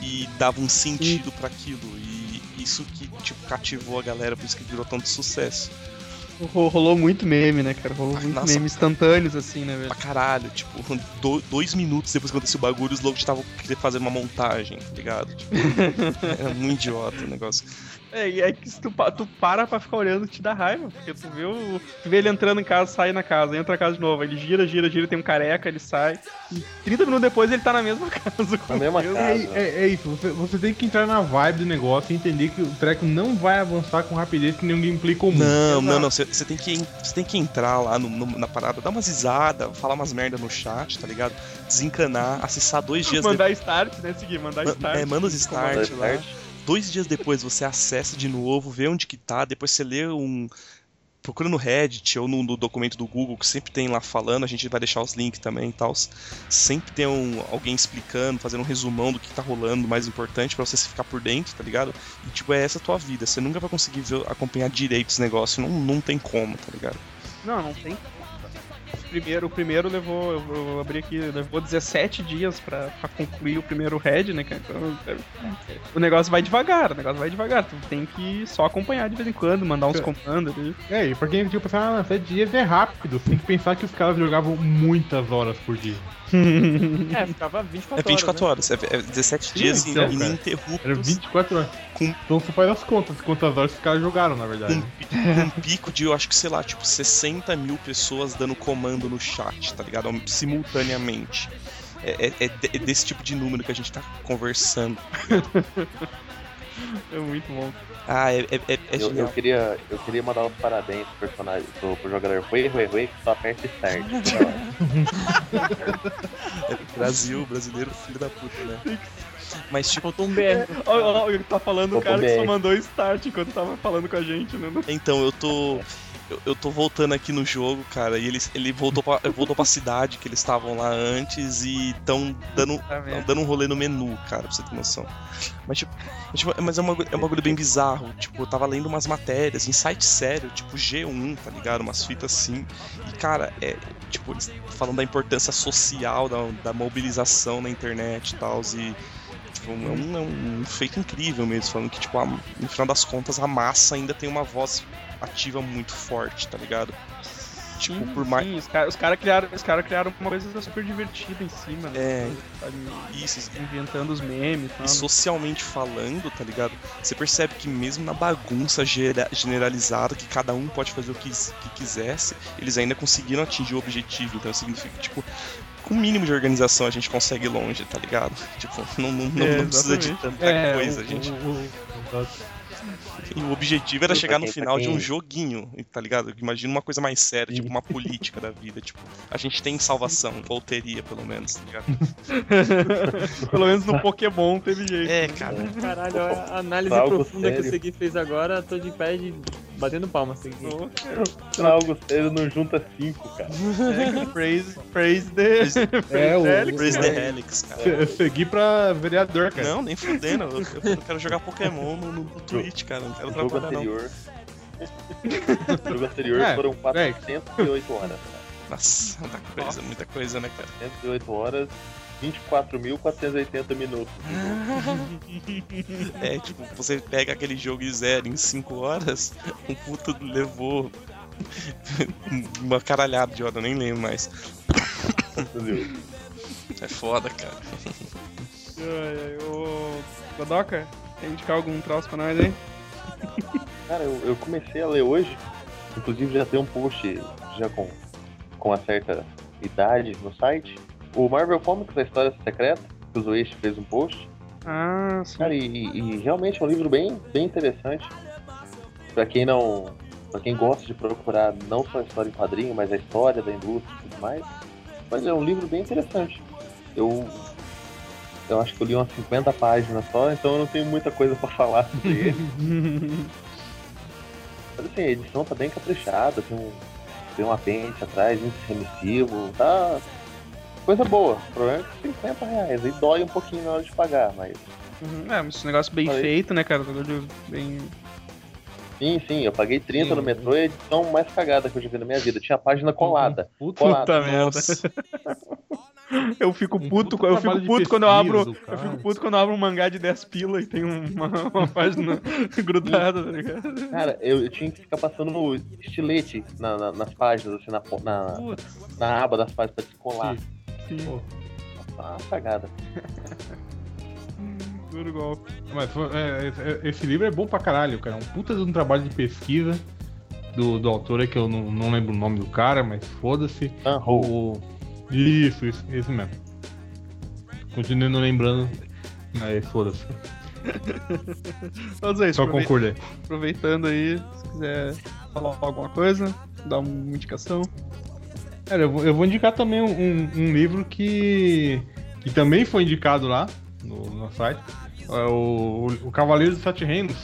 D: E dava um sentido pra aquilo. E isso que, tipo, cativou a galera, por isso que virou tanto sucesso.
C: Ro- Rolou muito meme, né, cara? Rolou
D: Ah,
C: muito
D: nossa.
C: meme instantâneos, assim, né, velho?
D: Pra caralho, tipo, do- dois minutos depois que aconteceu o bagulho, os loucos estavam querendo fazer uma montagem, tá ligado? Tipo, [LAUGHS] era muito idiota o negócio.
C: É, e é que se tu, tu para pra ficar olhando, te dá raiva, porque tu vê, o, tu vê ele entrando em casa, sai na casa, entra na casa de novo, ele gira, gira, gira, tem um careca, ele sai, e 30 minutos depois ele tá na mesma [LAUGHS] casa.
E: Na mesma casa.
F: É, é- é isso, você, você tem que entrar na vibe do negócio e entender que o treco não vai avançar com rapidez que nem um gameplay comum.
D: Não, não, não. Você tem, que tem que entrar lá no- no- na parada, dar umas risadas, falar umas merda no chat, tá ligado? Desencanar, acessar dois dias
C: Mandar start, né, seguir, mandar
D: Ma-
C: start.
D: É, manda os
E: Mandar
D: start lá.
E: start.
D: Dois dias depois você acessa de novo, vê onde que tá, depois você lê um. Procura no Reddit ou no, no documento do Google, que sempre tem lá falando, a gente vai deixar os links também e tal. Sempre tem um, alguém explicando, fazendo um resumão do que tá rolando, mais importante, pra você ficar por dentro, tá ligado? E tipo, é essa a tua vida. Você nunca vai conseguir ver- acompanhar direito esse negócio, não, não tem como, tá ligado?
C: Não, não tem. Primeiro, o primeiro levou, eu vou abrir aqui, levou 17 dias pra, pra concluir o primeiro head, né, cara? Então, é, o negócio vai devagar, o negócio vai devagar. Tu tem que só acompanhar de vez em quando, mandar uns comandos ali.
F: É, e pra quem tipo pensar, ah, 7 dias é rápido, você tem que pensar que os caras jogavam muitas horas por dia. [LAUGHS]
I: É, ficava 24
D: É 24
I: horas.
D: horas, é, é 17 dias
F: então,
D: ininterruptos.
F: Era 24 horas.
D: Com-
F: Então você faz as contas, quantas horas os caras jogaram, na verdade.
D: um, um pico de, eu acho que, sei lá, tipo, 60 mil pessoas dando comando no chat, tá ligado? Simultaneamente. É, é- é é desse tipo de número que a gente tá conversando. [LAUGHS]
C: É muito bom.
D: Ah, é, é, é, é
E: Eu, eu queria, eu queria mandar os parabéns pro personagem, pro, pro jogador Rui, Rui, Rui, que só aperta start. [LAUGHS]
D: É Brasil, brasileiro, filho da puta, né? Mas, tipo,
I: Faltou um BR. [LAUGHS]
C: Olha olha tá falando o cara que só mandou start enquanto tava falando com a gente, né?
D: então, eu tô. Eu, eu tô voltando aqui no jogo, cara, e ele, ele voltou, pra, voltou pra cidade que eles estavam lá antes e tão dando,
C: Tá
D: dando um rolê no menu, cara, pra você ter noção. Mas, tipo, mas, tipo, é, uma, é um bagulho bem bizarro. Tipo, eu tava lendo umas matérias em site sério, tipo G1, tá ligado? Umas fitas assim. E, cara, é. Tipo, eles falam da importância social, da, da mobilização na internet e tal. E. Tipo, é um, é um feito incrível mesmo, falando que, tipo, a- no final das contas, a massa ainda tem uma voz ativa muito forte, tá ligado? Tipo, por mais.
C: Sim, os caras cara criaram, os cara criaram uma coisa super divertida em cima, né?
D: É. Isso,
C: Inventando os memes e.
D: E socialmente falando, tá ligado? Você percebe que mesmo na bagunça generalizada, que cada um pode fazer o que, que quisesse, eles ainda conseguiram atingir o objetivo. Então significa que, tipo, com o mínimo de organização a gente consegue ir longe, tá ligado? Tipo, não, não, não,
C: É,
D: não precisa de tanta
F: É,
D: coisa,
F: o-
D: gente.
F: o- o-
D: E o objetivo era chegar no final de um joguinho, tá ligado? Imagina uma coisa mais séria, tipo uma política da vida. Tipo, a gente tem salvação, ou teria, pelo menos, tá ligado? [LAUGHS]
C: Pelo menos no Pokémon teve jeito.
D: É, cara.
I: Caralho, a análise profunda que o
E: sério.
I: Segui fez agora, tô de pé de batendo palma.
E: Pra algo sério não junta cinco, cara.
C: Praise, praise the.
F: É, o- [LAUGHS]
C: Helix,
D: Praise the Helix, cara.
F: Eu segui pra vereador, cara.
D: Não, nem fudendo. Eu, eu quero jogar Pokémon no, no, no Twitch, cara. Não quero
E: jogo
D: trabalhar, não.
E: anterior. o [LAUGHS] jogo anterior
F: É,
E: foram
F: véi.
E: 408 horas.
D: Nossa, muita coisa, muita coisa, né, cara?
E: 408 horas, 24.480 minutos. [LAUGHS]
D: É, tipo, você pega aquele jogo e zero em 5 horas, um puto levou [LAUGHS] uma caralhada de hora, eu nem lembro mais.
E: Entendeu?
D: É foda, cara.
C: Ai, ai, Ô, Godoka, quer indicar algum troço pra nós aí?
E: Cara, eu, eu comecei a ler hoje, inclusive já tem um post já com, com uma certa idade no site. O Marvel Comics, a História Secreta, que o Zoichi fez um post.
C: Ah, sim.
E: Cara, e, e- realmente é um livro bem, bem interessante. Pra quem não. Pra quem gosta de procurar não só a história em quadrinho, mas a história da indústria e tudo mais. Mas é um livro bem interessante. Eu. Eu acho que eu li umas 50 páginas só, então eu não tenho muita coisa pra falar sobre ele. [LAUGHS] Mas assim, a edição tá bem caprichada, tem um, tem um apêndice atrás, índice remissivo, tá. Coisa boa. O problema é que 50 reais. Aí dói um pouquinho na hora de pagar, mas.
C: Uhum. É, mas esse negócio bem
E: Falei.
C: feito, né, cara? Todo bem.
E: Sim, sim, eu paguei 30
F: Sim.
E: no metrô e a edição mais cagada que eu já vi na minha vida. Tinha a página colada.
F: Puta,
E: Colada.
C: Puta merda. Eu fico
F: Um
C: puto,
F: puta
C: eu fico puto quando eu abro.
F: pesquisa,
C: Eu
F: cara.
C: fico puto quando eu abro um mangá de 10 pila e tem uma, uma página [LAUGHS] grudada, tá ligado?
E: Cara, eu, eu tinha que ficar passando no estilete na- na- nas páginas, assim, na, na, na aba das páginas pra descolar.
C: sim.
E: Tá uma cagada. [LAUGHS]
C: Duro golpe.
F: Mas foi- é, esse- esse livro é bom pra caralho, cara. É um puta de um trabalho de pesquisa do, do autor aí, que eu não, não lembro o nome do cara, mas foda-se.
E: Ah.
F: O... Isso, isso, esse mesmo. Continuei não lembrando, mas foda-se.
C: Mas é isso,
F: Só concordei.
C: aproveitando aí, se quiser falar alguma coisa, dar uma indicação.
F: Cara, eu vou, eu vou indicar também um, um- livro que, que também foi indicado lá no, no site. É o, o Cavaleiro dos Sete Reinos,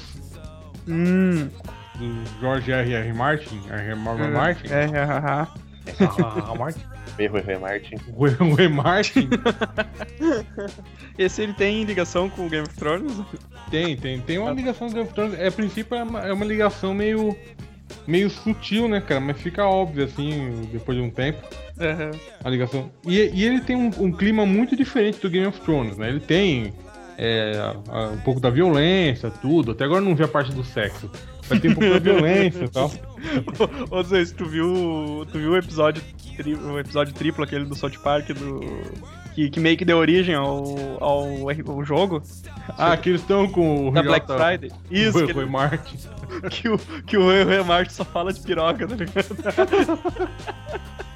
C: Hum,
F: do George R. R. Martin. R. R. Martin.
C: É, é.
F: Ah, [LAUGHS] Martin.
E: É Martin.
F: O o E. Martin. [LAUGHS]
C: Esse ele tem ligação com o Game of Thrones?
F: Tem, tem. Tem uma ligação com Game of Thrones. É, a princípio é uma, é uma ligação meio. Meio sutil, né, cara? Mas fica óbvio, assim, depois de um tempo.
C: É,
F: A ligação. E, e ele tem um, um clima muito diferente do Game of Thrones, né? Ele tem é, a- a- um pouco da violência, tudo. Até agora eu não vi a parte do sexo. Mas tem um pouco da violência e tal. [LAUGHS]
C: Ô Zé, se tu viu, tu viu o episódio, o episódio triplo, aquele do South Park, do, que, que meio que deu origem ao, ao, ao jogo?
F: Ah, que eles estão com o
C: Da
F: J-
C: Black Friday? Isso,
F: o
C: que, ele-
F: Martin. [LAUGHS]
C: que o, que o Ray Martin só fala de piroca, tá ligado? [LAUGHS]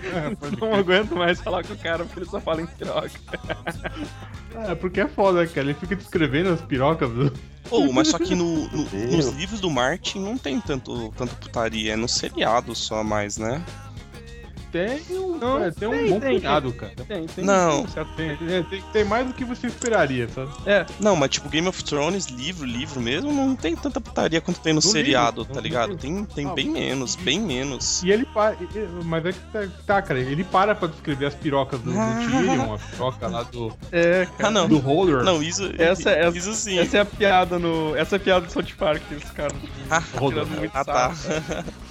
F: É,
C: Não aguento mais falar com o cara porque ele só fala em piroca.
F: É, porque é foda, cara. Ele fica descrevendo as pirocas.
D: Pô, mas só que no, [LAUGHS] no- nos livros do Martin não tem tanto, tanto putaria, é no seriado só mais, né?
F: Tem um,
C: Não,
F: é, tem um
C: tem,
F: bom
C: tem,
F: punhado, cara.
C: Tem, tem.
D: Não.
C: tem.
F: Tem, é, tem, tem mais do que você esperaria, sabe?
C: É,
D: Não, mas tipo, Game of Thrones, livro, livro mesmo, não tem tanta putaria quanto tem no,
F: No
D: seriado,
F: livro,
D: tá
F: no
D: ligado?
F: livro.
D: Tem, tem
F: Ah,
D: bem menos, bem menos.
F: E ele para. Mas é que tá, tá, cara. Ele para pra descrever as pirocas do, do Tyrion, a piroca lá do,
C: é, cara.
D: Ah, não.
F: do Holder.
D: Não, isso,
C: Essa- essa-
D: isso sim.
C: Essa é a piada no. Essa é a piada do South Park.
F: Holder.
C: tirando muito
D: Ah, tá. [LAUGHS]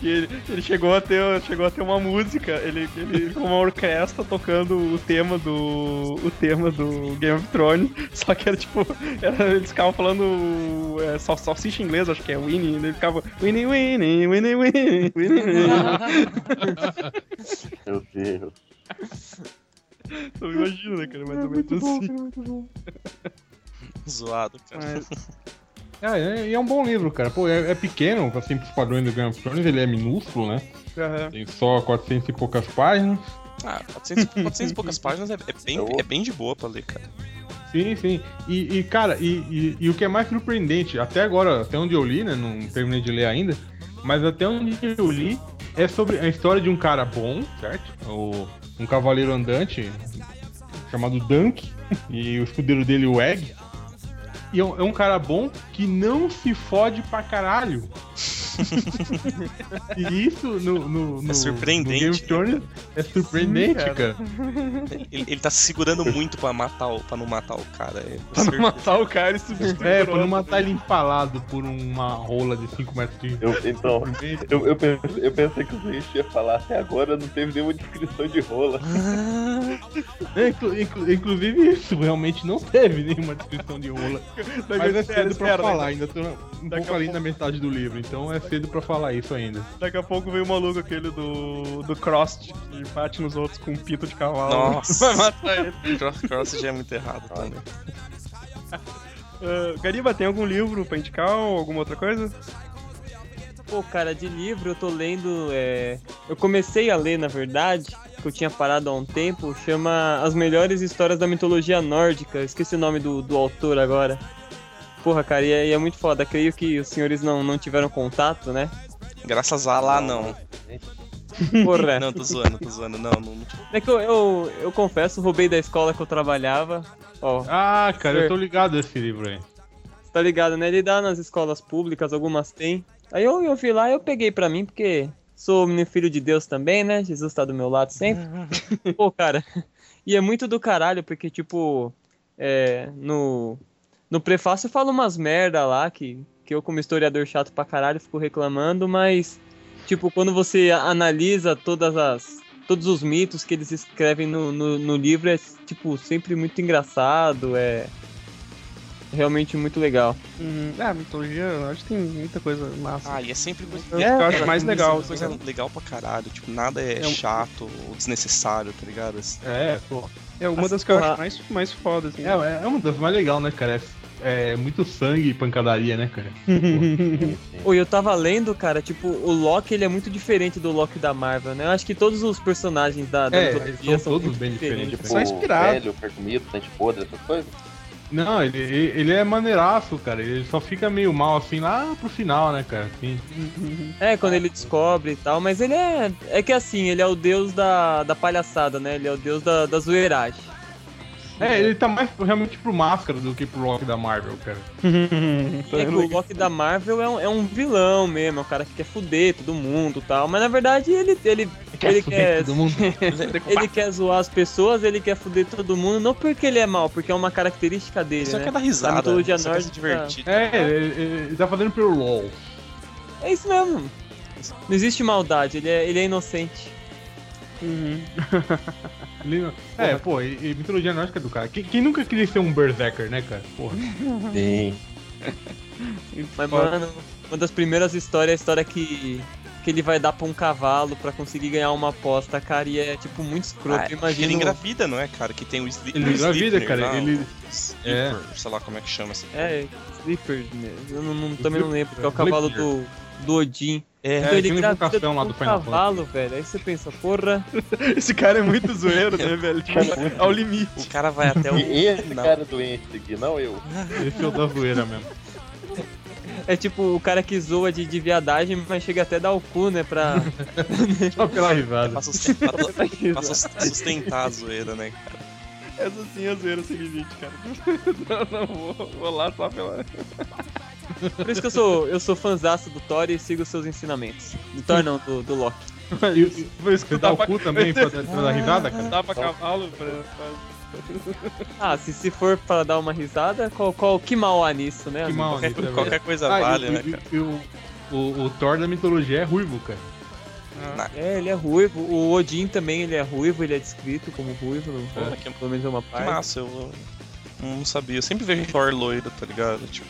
C: Que ele, ele chegou a ter chegou a ter uma música, ele, ele com uma orquestra tocando o tema do o tema do Game of Thrones, só que era tipo, era- eles ficavam falando é, sal, salsicha em inglês, acho que é Winnie, ele ficava Winnie Winnie Winnie Winnie Winnie Winnie.
E: Meu Deus.
C: Eu imagino, né, cara, mais ou menos assim.
D: Zoado, cara.
C: Mas,
F: É, é, e é um bom livro, cara. Pô, é, é pequeno, assim, pros padrões do Game of Thrones, ele é minúsculo, né?
C: aham.
F: Tem só 400 e poucas páginas.
D: Ah, 400, 400 e poucas páginas é, é bem, é bem de boa pra ler, cara.
F: Sim, sim. E, e, cara, e, e- e o que é mais surpreendente, até agora, até onde eu li, né? Não terminei de ler ainda, mas até onde eu li é sobre a história de um cara bom, certo? O, um cavaleiro andante chamado Dunk, [LAUGHS] e o escudeiro dele, o Egg. E é um, é um cara bom que não se fode pra caralho. [LAUGHS] e isso no, no, no,
D: É surpreendente,
F: no Game of
D: né,
F: Thrones é surpreendente,
C: Sim, cara.
F: cara.
D: Ele, ele tá se segurando muito pra matar o, pra não matar o cara. É,
C: Pra não matar o cara e substituir
F: É,
C: por
F: pra não matar ele empalado por uma rola de 5 metros de.
E: Eu, então, eu, eu, pensei, eu pensei que o ia falar até agora, não teve nenhuma descrição de rola.
F: É, inclu- inclu- inclusive, isso realmente não teve nenhuma descrição de rola. Mas é cedo pra
C: espera,
F: falar, ainda tô um
C: daqui
F: pouco ali
C: pouco-
F: na metade do livro, então é cedo pra falar isso ainda.
C: Daqui a pouco vem o maluco aquele do, do Crost, que bate nos outros com um pito de cavalo.
D: Nossa. [LAUGHS]
C: Vai matar ele.
D: Cross, cross já é muito errado também. [LAUGHS]
C: Ah, Gariba, tem algum livro pra indicar ou alguma outra coisa?
I: Pô, cara, de livro eu tô lendo. É... Eu comecei a ler, na verdade, que eu tinha parado há um tempo, chama As Melhores Histórias da Mitologia Nórdica. Esqueci o nome do, do autor agora. Porra, cara, e é, e é muito foda. Creio que os senhores não, não tiveram contato, né?
D: Graças a lá, não.
I: Porra. [LAUGHS]
D: Não, tô zoando, tô zoando. Não, não.
I: É que eu, eu, eu confesso, roubei da escola que eu trabalhava. Ó,
F: Ah, cara, eu tô ligado a esse livro aí.
I: Tá ligado, né? Ele dá nas escolas públicas, algumas tem. Aí eu, eu fui lá e eu peguei pra mim, porque sou menino filho de Deus também, né? Jesus tá do meu lado sempre. [LAUGHS] Pô, cara. [LAUGHS] E é muito do caralho, porque, tipo, é, no, no prefácio eu falo umas merda lá, que, que eu, como historiador chato pra caralho, fico reclamando, mas, tipo, quando você analisa todas as. Todos os mitos que eles escrevem no, no, no livro é, tipo, sempre muito engraçado, é realmente muito legal.
C: Uhum. Ah, mitologia, eu acho que tem muita coisa massa.
D: Ah, e é sempre coisa.
C: É, eu acho
D: cara,
C: mais
D: coisa-
C: legal,
D: Coisa
C: assim.
D: legal pra caralho. Tipo, nada é,
C: É um-
D: chato ou desnecessário, tá ligado?
F: É, pô.
C: É uma das que eu acho mais, mais foda, assim.
F: É, é uma das mais legais, né, cara? É, é muito sangue e pancadaria, né, cara? [LAUGHS]
I: Oi, eu tava lendo, cara, tipo, o Loki ele é muito diferente do Loki da Marvel, né? Eu acho que todos os personagens da, da
F: É,
I: mitologia
F: são todos bem diferentes.
E: Tipo,
C: Só inspirado.
E: velho, perfumido, dente podre, essas coisas.
F: Não, ele, ele ele é maneiraço, cara. Ele só fica meio mal assim lá pro final, né, cara? Assim. [LAUGHS]
I: É, quando ele descobre e tal, mas ele é. É que assim, ele é o deus da, da palhaçada, né? Ele é o deus da, da zoeiragem.
F: É, ele tá mais realmente pro máscara do que pro Loki da Marvel, cara. [LAUGHS]
I: É que o Loki da Marvel é um, é um vilão mesmo, é um cara que quer fuder todo mundo e tal. Mas na verdade ele, ele, ele quer.
F: todo mundo. [LAUGHS]
I: ele quer zoar as pessoas, ele quer fuder todo mundo, não porque ele é mal, porque é uma característica dele,
D: Só
I: né?
D: quer dar
I: Na
D: risada.
I: mitologia
D: só quer se
I: nórdica.
D: divertir.
F: É, ele, ele- ele tá fazendo pelo LOL.
I: É isso mesmo. Não existe maldade, ele é, ele é inocente. [LAUGHS]
F: Ele não- É, pô, e, e mitologia nórdica é do cara. Quem, quem nunca queria ser um Berserker, né, cara? Porra. [LAUGHS]
E: Sim. [LAUGHS]
I: Mas, mano, uma das primeiras histórias é a história que, que ele vai dar pra um cavalo pra conseguir ganhar uma aposta, cara, e é tipo muito escroto.
D: Ah,
I: eu imagino.
D: Ele engravida, não é, cara? Que tem o Sleep.
F: Ele engravida, cara, ele-
D: Sleeper, sei lá como é que chama porra.
I: É, Sleeper, né? Eu não, não- também não lembro, que é o cavalo do, do Odin.
D: É,
I: Então ele
F: invocação lá
I: um
F: do
I: cavalo, velho. Aí você pensa, porra. [LAUGHS]
C: Esse cara é muito zoeiro, né, velho? Tipo, [LAUGHS] ao limite.
D: o cara vai até o.
E: E esse
D: final.
E: cara doente aqui, não eu. [LAUGHS]
F: Esse é o da zoeira mesmo.
I: É tipo o cara que zoa de, de viadagem, mas chega até dar o cu, né? Pra.
F: Só pela risada.
D: Pra sustentar, pra sus- sustentar a zoeira, né, cara?
C: Essa sim é zoeira sem limite, cara. Não, não, vou, vou lá só pela.
I: Por isso que eu sou, eu sou fãzaço do Thor e sigo seus ensinamentos. Do Thor não, do, do Loki. [LAUGHS]
F: E- e-
C: Vou
F: Você dá o cu também pra, pra [LAUGHS] dar risada, cara?
C: Dá pra cavalo, pra... pra-
I: Ah, se, se for pra dar uma risada, qual, qual, que mal há nisso, né?
F: Que mal
I: Qualquer
F: nisso,
I: coisa-
F: é
D: Qualquer coisa
F: Ah,
D: vale,
F: e-
D: né,
F: e-
D: cara?
F: e o, o, o Thor da mitologia é ruivo, cara.
I: É, ele é ruivo. O Odin também, ele é ruivo, ele é descrito como ruivo,
D: que,
I: pelo menos é uma
D: que
I: parte.
D: massa, eu não sabia. Eu sempre vejo Thor loiro, tá ligado? Tipo,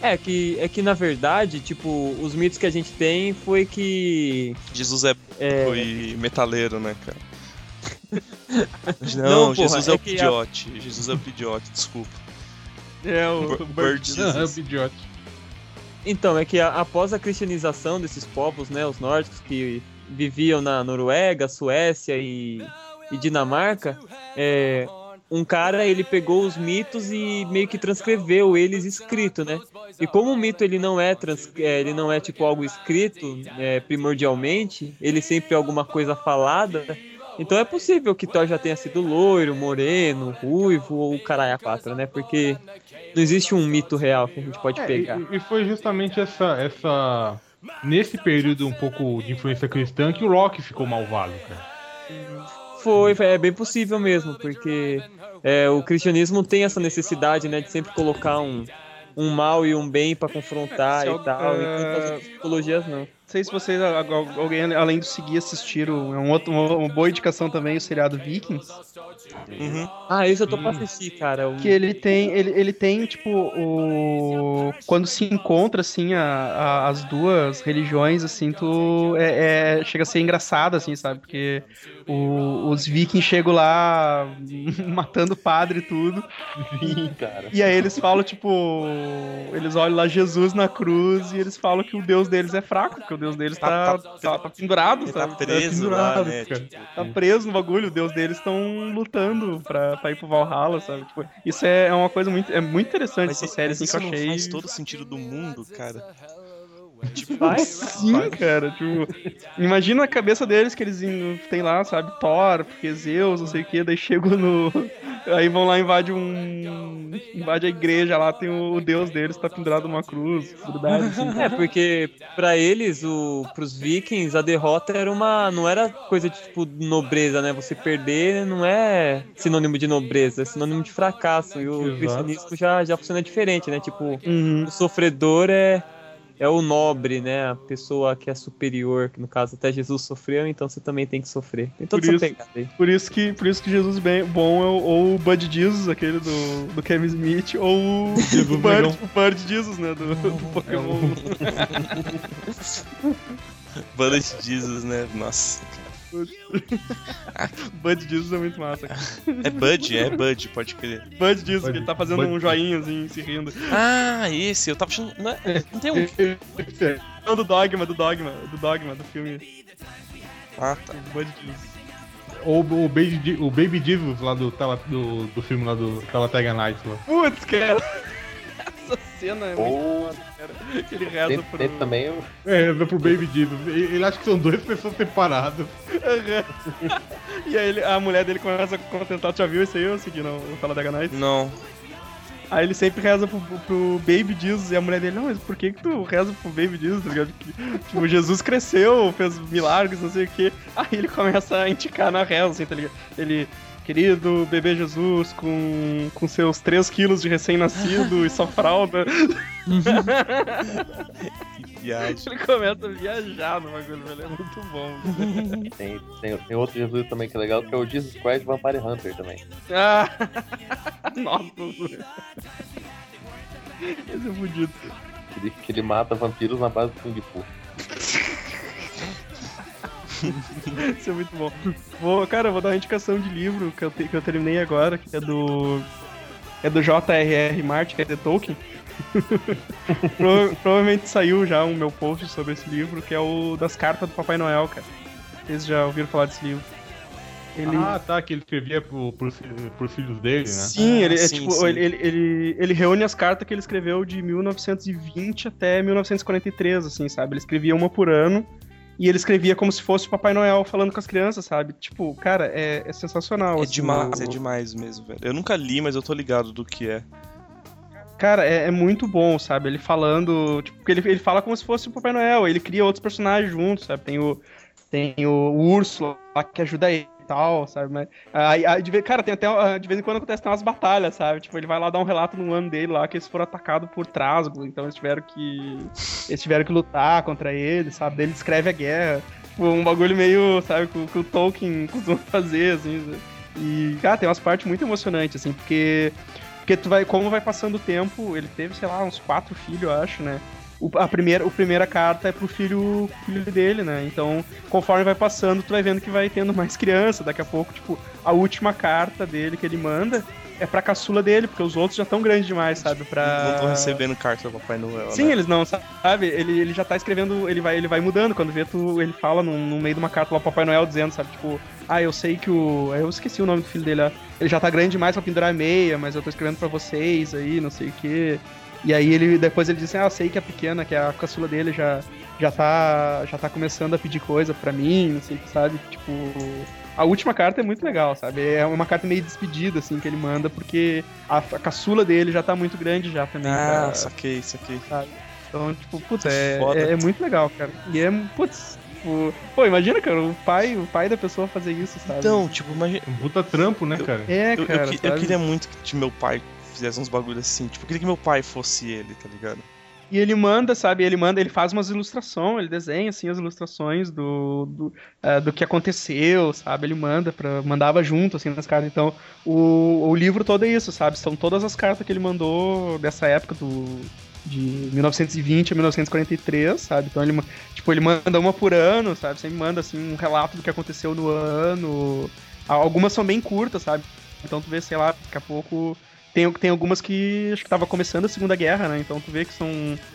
I: É que, é que na verdade, tipo, os mitos que a gente tem foi que.
D: Jesus é,
I: É,
D: foi metaleiro, né, cara? [LAUGHS] Não,
I: Não, porra,
D: Jesus é,
I: é
D: o
I: que a-
D: pidiote. Jesus é o pidiote, desculpa.
C: É, o
D: Bird
C: Bird.
D: Jesus.
F: É o.
I: Então, é que a- após a cristianização desses povos, né, os nórdicos que viviam na Noruega, Suécia e, e Dinamarca, é, um cara ele pegou os mitos e meio que transcreveu eles escrito, né? E como o mito ele não é, trans, é, ele não é tipo algo escrito é, primordialmente, ele sempre é alguma coisa falada. Então é possível que Thor já tenha sido loiro, moreno, ruivo ou caralho a quatro, né? Porque não existe um mito real que a gente pode
F: É,
I: pegar.
F: e, e foi justamente essa, essa. Nesse período um pouco de influência cristã que o Rock ficou malvado, cara.
I: Foi, é bem possível mesmo, porque é, o cristianismo tem essa necessidade, né, de sempre colocar um, um mal e um bem pra confrontar
C: Se
I: e
C: al-
I: tal,
C: é,
I: enquanto as outras psicologias não.
C: Não sei se vocês, alguém além do seguir, assistiram. É um outro, uma, boa indicação também, o seriado Vikings.
D: Uhum.
I: Ah, isso eu tô pra assistir, cara. o-
C: Que ele tem, ele, ele tem, tipo, o. Quando se encontra, assim, a, a- as duas religiões, assim, tu. É, é- chega a ser engraçado, assim, sabe? Porque o- os vikings chegam lá [LAUGHS] matando o padre e tudo.
E: Sim, cara.
C: E aí eles falam, tipo. Eles olham lá Jesus na cruz e eles falam que o Deus deles é fraco, porque o Deus deles tá,
D: Tá-
C: tá, tá pendurado,
D: Ele tá
C: sabe?
D: preso lá,
C: pendurado,
D: né? Tipo,
C: Tá preso no bagulho, o Deus deles estão lutando pra, pra ir pro Valhalla, sabe? Tipo, isso é, é uma coisa muito, é muito interessante
D: mas,
C: essa série, assim,
D: isso
C: que eu achei.
D: faz todo sentido do mundo, cara. Tipo,
C: Sim, cara, tipo, imagina a cabeça deles que eles tem lá, sabe, Thor, porque Zeus, não sei o que, daí chegam no. Aí vão lá, invade um. invade a igreja lá, tem o, deus deles, tá pendurado numa cruz, grudado, assim. [LAUGHS]
I: É, porque pra eles, o, pros vikings, a derrota era uma. não era coisa de tipo nobreza, né? Você perder não é sinônimo de nobreza, é sinônimo de fracasso. E o
F: Exato.
I: cristianismo já, já funciona diferente, né? Tipo,
C: Uhum.
I: o sofredor é, é o nobre, né? A pessoa que é superior, que no caso até Jesus sofreu, então você também tem que sofrer. Tem toda
C: Por
I: essa
C: isso-
I: pegada aí.
C: Por isso que, por isso que Jesus bem, bom é o, ou o Bud Jesus, aquele do, do Kevin Smith, ou o Bird, o Bird Jesus, né, do, do Pokémon. [LAUGHS]
D: banda de Jesus, né? Nossa. [LAUGHS]
C: Bud Jesus é muito massa. cara.
D: É Bud, é Bud, pode crer.
C: Bud Jesus,
F: Bud-
C: que ele tá fazendo
F: Bud-
C: um joinha, assim, se rindo.
D: Ah, esse, eu tava achando. Não, é- não tem um.
C: Não, do Dogma, do Dogma, do Dogma, do filme
D: Ah, tá.
C: Bud Jesus.
F: Ou o Baby, o Baby Jesus lá do, tela- do, do filme lá do Talatega Nights lá.
C: Putz, cara. Essa cena é muito foda, ele reza
E: tem,
C: pro...
E: tem também o.
F: É, vai pro Baby Jesus. Ele acha que são duas pessoas separadas. [LAUGHS]
C: E aí ele- a mulher dele começa a contemplar, tu já viu isso aí, eu segui no Fala da Night?
D: Não.
C: Aí ele sempre reza pro, pro Baby Jesus e a mulher dele, não, mas por que que tu reza pro Baby Jesus, tá ligado? Que, tipo, Jesus cresceu, fez milagres, não sei o quê. Aí ele começa a indicar na reza, assim, tá ligado? Ele, querido bebê Jesus, com, com seus 3 quilos de recém-nascido e sua fralda.
D: Viagem.
C: Ele começa a viajar no bagulho, velho, é muito bom.
E: Tem, tem, tem outro Jesus também que é legal, que é o Jesus Christ Vampire Hunter também.
C: Ah! [LAUGHS] Nossa! Esse é fudido.
E: Que ele, que ele mata vampiros na base do Kung Fu. [LAUGHS]
C: Isso é muito bom. Vou, cara, eu vou dar uma indicação de livro que eu, te- que eu terminei agora, que é do. É do J.R.R. Martin, que é The Tolkien. [LAUGHS] Prova- provavelmente saiu já um meu post sobre esse livro, que é o das cartas do Papai Noel, cara. Vocês já ouviram falar desse livro? Ele...
F: Ah, tá, que ele escrevia pro, pros, pros filhos dele, né?
C: Sim,
D: Ah,
C: ele, é,
D: sim,
C: tipo,
D: sim.
C: Ele, ele, ele, ele reúne as cartas que ele escreveu de 1920 até 1943, assim, sabe? Ele escrevia uma por ano e ele escrevia como se fosse o Papai Noel falando com as crianças, sabe? Tipo, cara, é, é sensacional.
D: É
C: assim,
D: demais,
C: o-
D: é demais mesmo, velho. Eu nunca li, mas eu tô ligado do que é.
C: Cara, é, é muito bom, sabe? Ele falando. Tipo, porque ele, ele fala como se fosse o Papai Noel. Ele cria outros personagens juntos, sabe? Tem o. Tem o, o urso lá que ajuda ele tal, sabe? Mas, aí, aí, de vez, cara, tem até. ah, De vez em quando acontece umas batalhas, sabe? Tipo, ele vai lá dar um relato no ano dele lá que eles foram atacados por Trasgo. Então eles tiveram que. Eles tiveram que lutar contra ele, sabe? Ele descreve a guerra. Tipo, um bagulho meio, sabe, que, que o Tolkien costuma fazer, assim. sabe? E, cara, tem umas partes muito emocionantes, assim, porque. Porque tu vai, como vai passando o tempo, ele teve, sei lá, uns quatro filhos, eu acho, né? O, a, primeira, a primeira carta é pro filho, filho dele, né? Então, conforme vai passando, tu vai vendo que vai tendo mais criança. Daqui a pouco, tipo, a última carta dele que ele manda é pra caçula dele, porque os outros já estão grandes demais, sabe? Pra...
D: Não tô recebendo carta do Papai Noel,
C: Sim,
D: né?
C: eles não, sabe? Ele, ele já tá escrevendo, ele vai, ele vai mudando. Quando vê, tu, ele fala no, no meio de uma carta lá pro Papai Noel dizendo, sabe? Tipo, ah, eu sei que o. Eu esqueci o nome do filho dele, ó. Ele já tá grande demais pra pendurar a meia, mas eu tô escrevendo pra vocês aí, não sei o quê. E aí ele depois ele diz assim, ah, eu sei que a pequena, que é a caçula dele, já, já, tá, já tá começando a pedir coisa pra mim, não sei o que, sabe? Tipo. A última carta é muito legal, sabe? É uma carta meio despedida, assim, que ele manda, porque a, a caçula dele já tá muito grande já também.
D: Ah,
C: pra-
D: saquei, saquei.
C: sabe? Então, tipo, putz, é, é, é muito legal, cara. E é, putz, tipo, pô, imagina, cara, o pai, o pai da pessoa fazer isso, sabe?
D: Então, tipo, imagina.
F: Um puta trampo, né, cara?
C: é,
D: Eu, eu
C: cara,
D: que- eu
C: sabe?
D: queria muito que meu pai fizesse uns bagulhos assim. Tipo, eu queria que meu pai fosse ele, tá ligado?
C: E ele manda, sabe? Ele manda, ele faz umas ilustrações, ele desenha assim as ilustrações do do, eh, do que aconteceu, sabe? Ele manda para mandava junto assim nas cartas. Então, o, o livro todo é isso, sabe? São todas as cartas que ele mandou dessa época do de 1920 a 1943, sabe? Então ele tipo, ele manda uma por ano, sabe? Sempre manda assim um relato do que aconteceu no ano. Algumas são bem curtas, sabe? Então tu vê, sei lá, daqui a pouco tem, tem algumas que acho que tava começando a Segunda Guerra, né? Então tu vê que são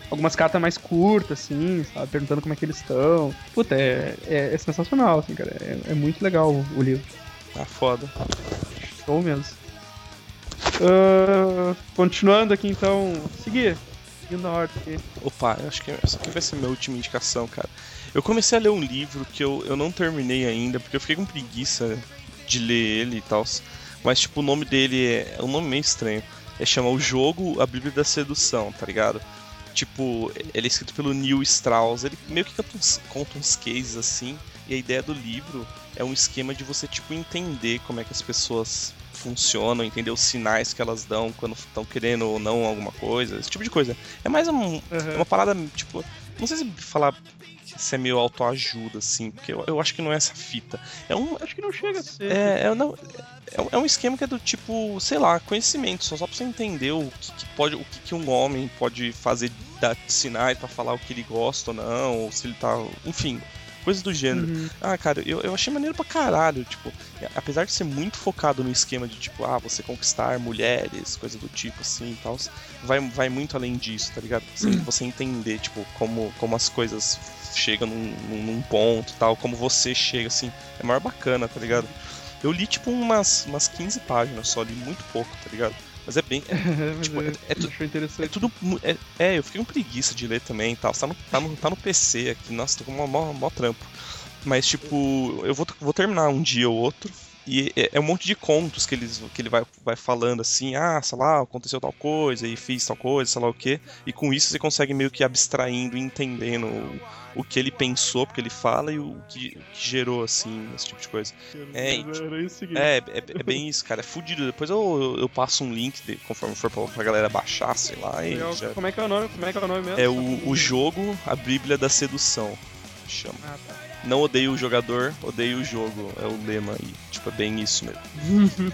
C: algumas cartas mais curtas, assim, sabe? Perguntando como é que eles estão. Puta, é, é, é sensacional, assim, cara. É, é muito legal o, o livro.
D: Tá foda.
C: Show mesmo. Ah, continuando aqui, então. Seguir. Seguindo a ordem aqui.
D: Opa, eu acho que essa aqui vai ser minha última indicação, cara. Eu comecei a ler um livro que eu, eu não terminei ainda, porque eu fiquei com preguiça de ler ele e tal. Mas, tipo, o nome dele é, é um nome meio estranho. É chama O Jogo, a Bíblia da Sedução, tá ligado? Tipo, ele é escrito pelo Neil Strauss. Ele meio que conta uns, conta uns cases assim. E a ideia do livro é um esquema de você, tipo, entender como é que as pessoas funcionam, entender os sinais que elas dão quando estão querendo ou não alguma coisa, esse tipo de coisa. É mais um, é uma parada, tipo, não sei se falar se é meio autoajuda, assim, porque eu, eu acho que não é essa fita. É um.
C: Acho que não chega a ser.
D: É, é, não, é, um- é um esquema que é do tipo, sei lá, conhecimento, só, só pra você entender o que, que pode, o que, que um homem pode fazer, dar sinais pra falar o que ele gosta ou não, ou se ele tá. Enfim, coisas do gênero.
C: Uhum.
D: Ah, cara, eu, eu achei maneiro pra caralho, tipo, apesar de ser muito focado no esquema de, tipo, ah, você conquistar mulheres, coisa do tipo, assim e tal, vai, vai muito além disso, tá ligado? Você, você entender, tipo, como, como as coisas chegam num, num- ponto tal, como você chega, assim, é maior bacana, tá ligado? Eu li, tipo, umas, umas 15 páginas só, li muito pouco, tá ligado? Mas é bem. é- [LAUGHS] tipo, é, é é tudo. É, é, eu fiquei com preguiça de ler também e tal. Tá no, tá, no, tá no PC aqui, nossa, tô com mó, mó, mó trampo. Mas, tipo, eu vou, vou terminar um dia ou outro. E é, é um monte de contos que, eles, que ele vai, vai falando assim, ah, sei lá, aconteceu tal coisa e fiz tal coisa, sei lá o quê. E com isso você consegue meio que abstraindo e entendendo o, o que ele pensou, porque ele fala, e o que, o que gerou, assim, esse tipo de coisa. É, é, é, é bem isso, cara. É fudido. Depois eu, eu, passo um link, de- conforme for pra, pra galera baixar, sei lá. E já-
C: Como é que é o nome? Como é que é o nome mesmo?
D: É o, o jogo, a Bíblia da Sedução. Chama.
C: Ah, tá.
D: Não odeio o jogador, odeio o jogo. É o lema aí. Tipo, é bem isso mesmo. [LAUGHS]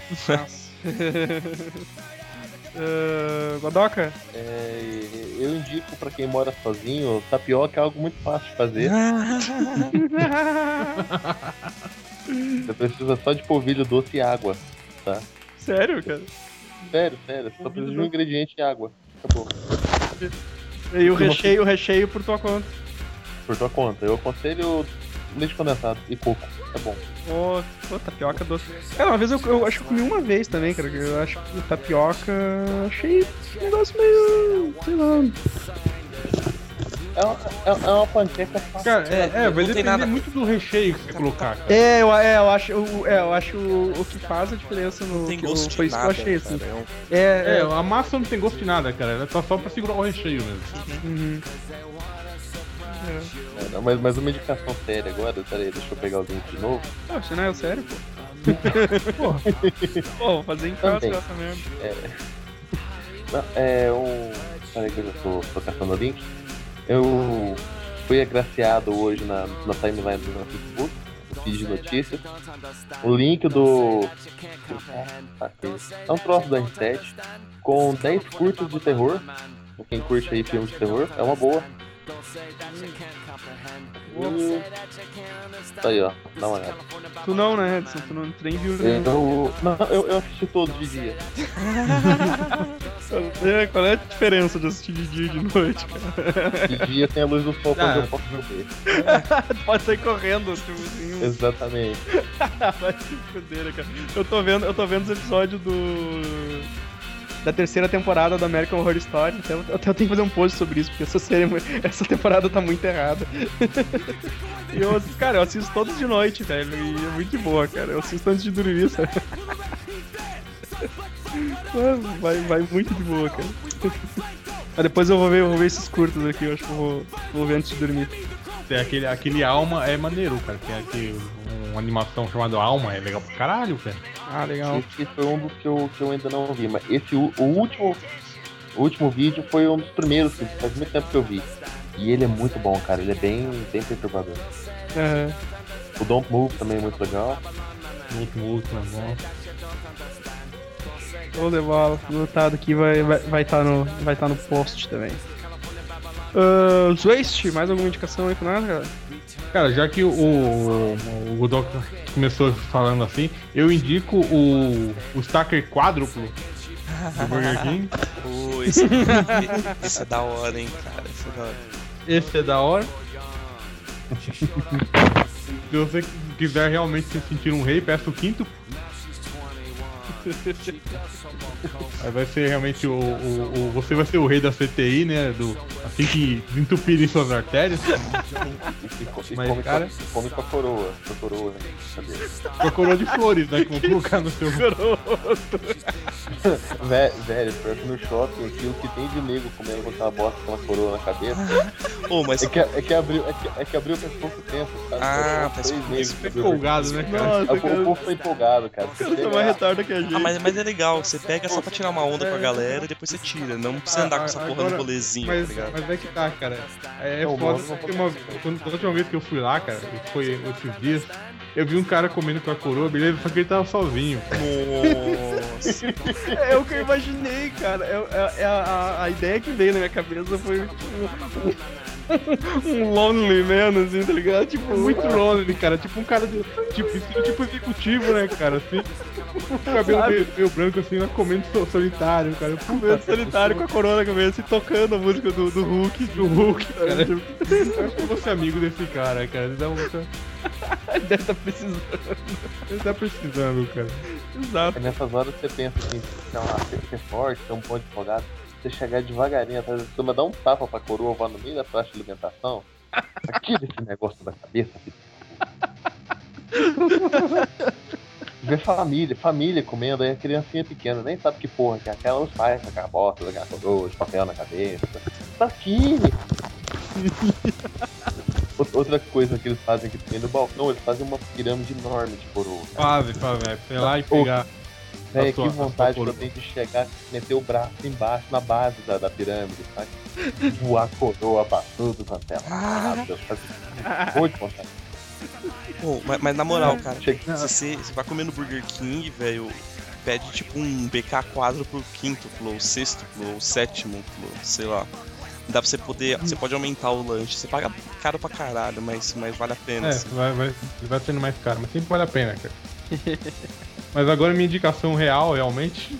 C: Ah, [LAUGHS] Godoka?
E: É, eu indico pra quem mora sozinho, tapioca é algo muito fácil de fazer. [LAUGHS] Você precisa só de polvilho doce e água, tá?
C: Sério, cara?
E: Sério, sério. Só precisa de um ingrediente e água. Acabou.
C: E o recheio, o recheio por tua conta.
E: Por tua conta. Eu aconselho leite condensado e coco. É bom.
C: Pô, pô, tapioca doce. Cara, uma vez eu, eu acho que eu comi uma vez também, cara. que Eu acho que tapioca. Achei um negócio meio. sei lá.
E: É uma, é, é uma panqueca fácil.
F: Cara, é, é vai
D: Não tem
F: depender
D: nada.
F: muito do recheio que você colocar, cara.
C: É, eu, é, eu acho, o- é, eu acho o, o que faz a diferença no.
D: Não tem
C: que-
D: gosto
C: o- foi
D: de nada,
C: que eu achei, assim.
D: cara. É
C: É,
F: É,
C: é.
F: a massa não tem gosto de nada, cara. Ela tá só pra segurar o recheio mesmo.
C: Uhum.
E: É, não, mas, mas uma indicação séria agora, peraí, deixa eu pegar o link de novo.
C: Você não é sério, pô. [LAUGHS] pô, vou fazer em casa essa merda.
E: Não, é um. Peraí que eu já tô, tô caçando o link. Eu fui agraciado hoje na, na timeline do meu Facebook, no feed de notícias. O link do. Ah, aqui. É um troço da R7 com 10 curtas de terror. Pra quem curte aí filme de terror, é uma boa. Aí, ó. Dá uma olhada.
C: Tu não, né, Edson? Tu não nem viu
E: Eu,
C: né?
E: não, eu, eu assisti todos de dia. [LAUGHS]
C: É, qual é a diferença de assistir de dia e de noite, cara?
E: De dia tem a luz do sol quando
F: Ah,
E: eu posso ver.
C: tu [LAUGHS] pode sair correndo, tipo assim.
E: Exatamente. [LAUGHS]
C: Vai se fuder, cara. Eu tô vendo, eu tô vendo os episódios do. Da terceira temporada do American Horror Story. Até, eu- tenho que fazer um post sobre isso, porque essa série, essa temporada tá muito errada. [LAUGHS] e eu, cara, eu assisto todos de noite, velho. E é muito boa, cara. Eu assisto antes de dormir, sabe? Vai, vai muito de boa, cara. [LAUGHS] Mas depois eu vou ver, eu vou ver esses curtos aqui, eu acho que eu vou, vou ver antes de dormir.
F: Tem aquele, aquele Alma é maneiro, cara. Tem aqui uma animação chamada Alma, é legal pra caralho, velho.
C: Ah, legal.
E: Esse foi um dos que eu, que eu ainda não vi, mas esse o, o último. O último vídeo foi um dos primeiros que faz muito tempo que eu vi. E ele é muito bom, cara. Ele é bem, bem perturbador.
C: Aham.
E: O Don't Move também é muito legal.
F: O último, o último é bom.
C: Show de bola. Lutado aqui vai vai vai tá no vai tá no post também. Uh, Zwaste, mais alguma indicação aí pra nós, cara?
F: Cara, já que o, o, o Godok começou falando assim, eu indico o, o Stacker quádruplo do Burger [LAUGHS] King.
D: Pô, esse, esse é da hora, hein, cara. Esse é da hora.
F: Esse é da hora. [LAUGHS] Se você quiser realmente se sentir um rei, peça o quinto. Aí vai ser realmente o, o, o- Você vai ser o rei da CTI, né? Do, assim que desentupirem suas artérias.
E: E, e
F: Mas,
E: come,
F: cara-
E: com, a- come com a coroa. Com a coroa, né?
F: Com a coroa de flores, né? Que vão colocar no seu. [LAUGHS]
E: Vé- Velho, pior que no shopping aqui, o que tem de nego comendo com aquela bosta com uma coroa na cabeça.
D: Ô, mas
E: É que, é que abriu, é que, é que abriu faz pouco tempo, sabe?
D: Ah, faz
E: três
D: pouco
E: meses
D: tempo.
F: Empolgado, né, cara?
C: Nossa,
E: O, o
C: cara.
E: povo tá empolgado, cara.
C: O cara tá mais retardo que a gente.
D: Ah, mas, mas é legal, você pega só pra tirar uma onda com a galera e depois você tira. Não precisa andar com essa porra no
F: Agora-
D: rolezinho,
F: Mas,
D: tá ligado?
F: mas é que tá, cara. É, é foda porque uma, quando, a última vez que eu fui lá, cara, e foi esses dias, eu vi um cara comendo com a coroa, beleza, só que ele tava sozinho.
D: Nossa. [LAUGHS]
C: É o que eu imaginei, cara. É, é- é a, a- a ideia que veio na minha cabeça foi um, um lonely man, assim, tá ligado? Tipo,
F: Muito lonely, cara. Tipo um cara de. Tipo, estilo tipo executivo, né, cara? Assim. Cabelo
C: Sabe?
F: meio, meio branco, assim, mas comendo so- solitário, cara. Puta,
C: meio solitário com a corona na cabeça e tocando a música do, do Hulk.
F: do Hulk, cara.
C: Tipo,
F: Eu acho que eu vou ser amigo desse cara, cara. Ele, dá um- [LAUGHS]
C: Deve estar precisando.
F: ele tá precisando, cara.
C: Exato.
E: É nessas horas você pensa assim, sei lá, você ser forte, ter um ponto de folgado, você chegar devagarinho atrás da turma, dar um tapa pra coroa, vai no meio da praça de alimentação, tira esse negócio da cabeça, filho. Ver família, família comendo, aí a criancinha pequena nem sabe que porra que é aquela, os pais com aquela bosta, aquela coroa, de papel na cabeça. Tá aqui! Outra- coisa que eles fazem aqui no balcão, eles fazem uma pirâmide enorme de coroa. cara.
F: Faz, faz, velho. Sei lá e pegar.
E: Véi, que vontade que eu tenho de chegar, meter o braço embaixo, na base da, da pirâmide, sabe? Voar coroa pra tudo quanto é lado. Muito vontade.
D: Pô, mas, mas na moral, cara,
E: Chega-
D: se você, você vai comer no Burger King, velho, pede tipo um BK quádruplo quíntuplo, ou sextuplo, ou sétimo, sei lá. Dá pra você poder. Você pode aumentar o lanche. Você paga caro pra caralho, mas, mas vale a pena.
F: É,
D: assim.
F: vai, vai, vai sendo mais caro, mas sempre vale a pena, cara. [LAUGHS] mas agora minha indicação real, realmente,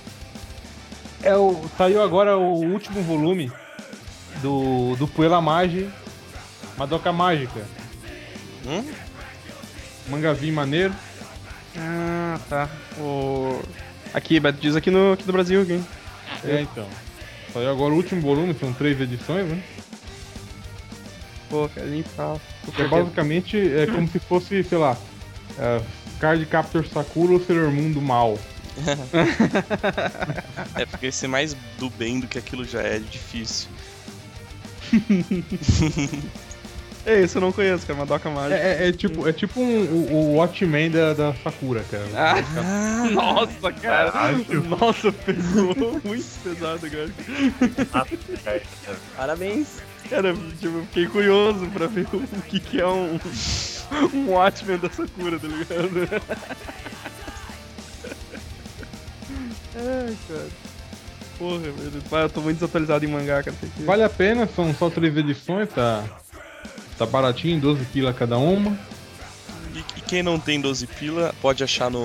F: é o. Saiu agora o último volume do, do Puela Magi, Madoka Mágica.
D: Hum?
F: Mangazinho maneiro.
C: Ah, tá. O... Aqui, Beto, diz aqui no, aqui no Brasil, hein?
F: É, então. Saiu agora o último volume, são três edições, né?
C: Pô.
F: Que é basicamente é como se fosse, sei lá, é, Card Captor Sakura ou Sailor Moon do mal. [LAUGHS]
D: É porque ser mais do bem do que aquilo já é difícil. [LAUGHS]
C: É, isso eu não conheço, cara. Madoka
F: É,
C: Mágica.
F: é- é tipo, é tipo um, o, o Watchmen da, da Sakura, cara.
C: Ah, nossa, [LAUGHS] cara. Nossa, pesou muito pesado, cara.
I: Parabéns.
C: Cara, tipo, eu fiquei curioso pra ver o que, que é um, [LAUGHS] um Watchmen da Sakura, tá ligado? Ai, cara. Porra, velho. Ah, eu tô muito desatualizado em mangá, cara.
F: Vale a pena, são só três edições, tá, tá baratinho, 12 pila cada uma.
D: E, e quem não tem 12 pila pode achar no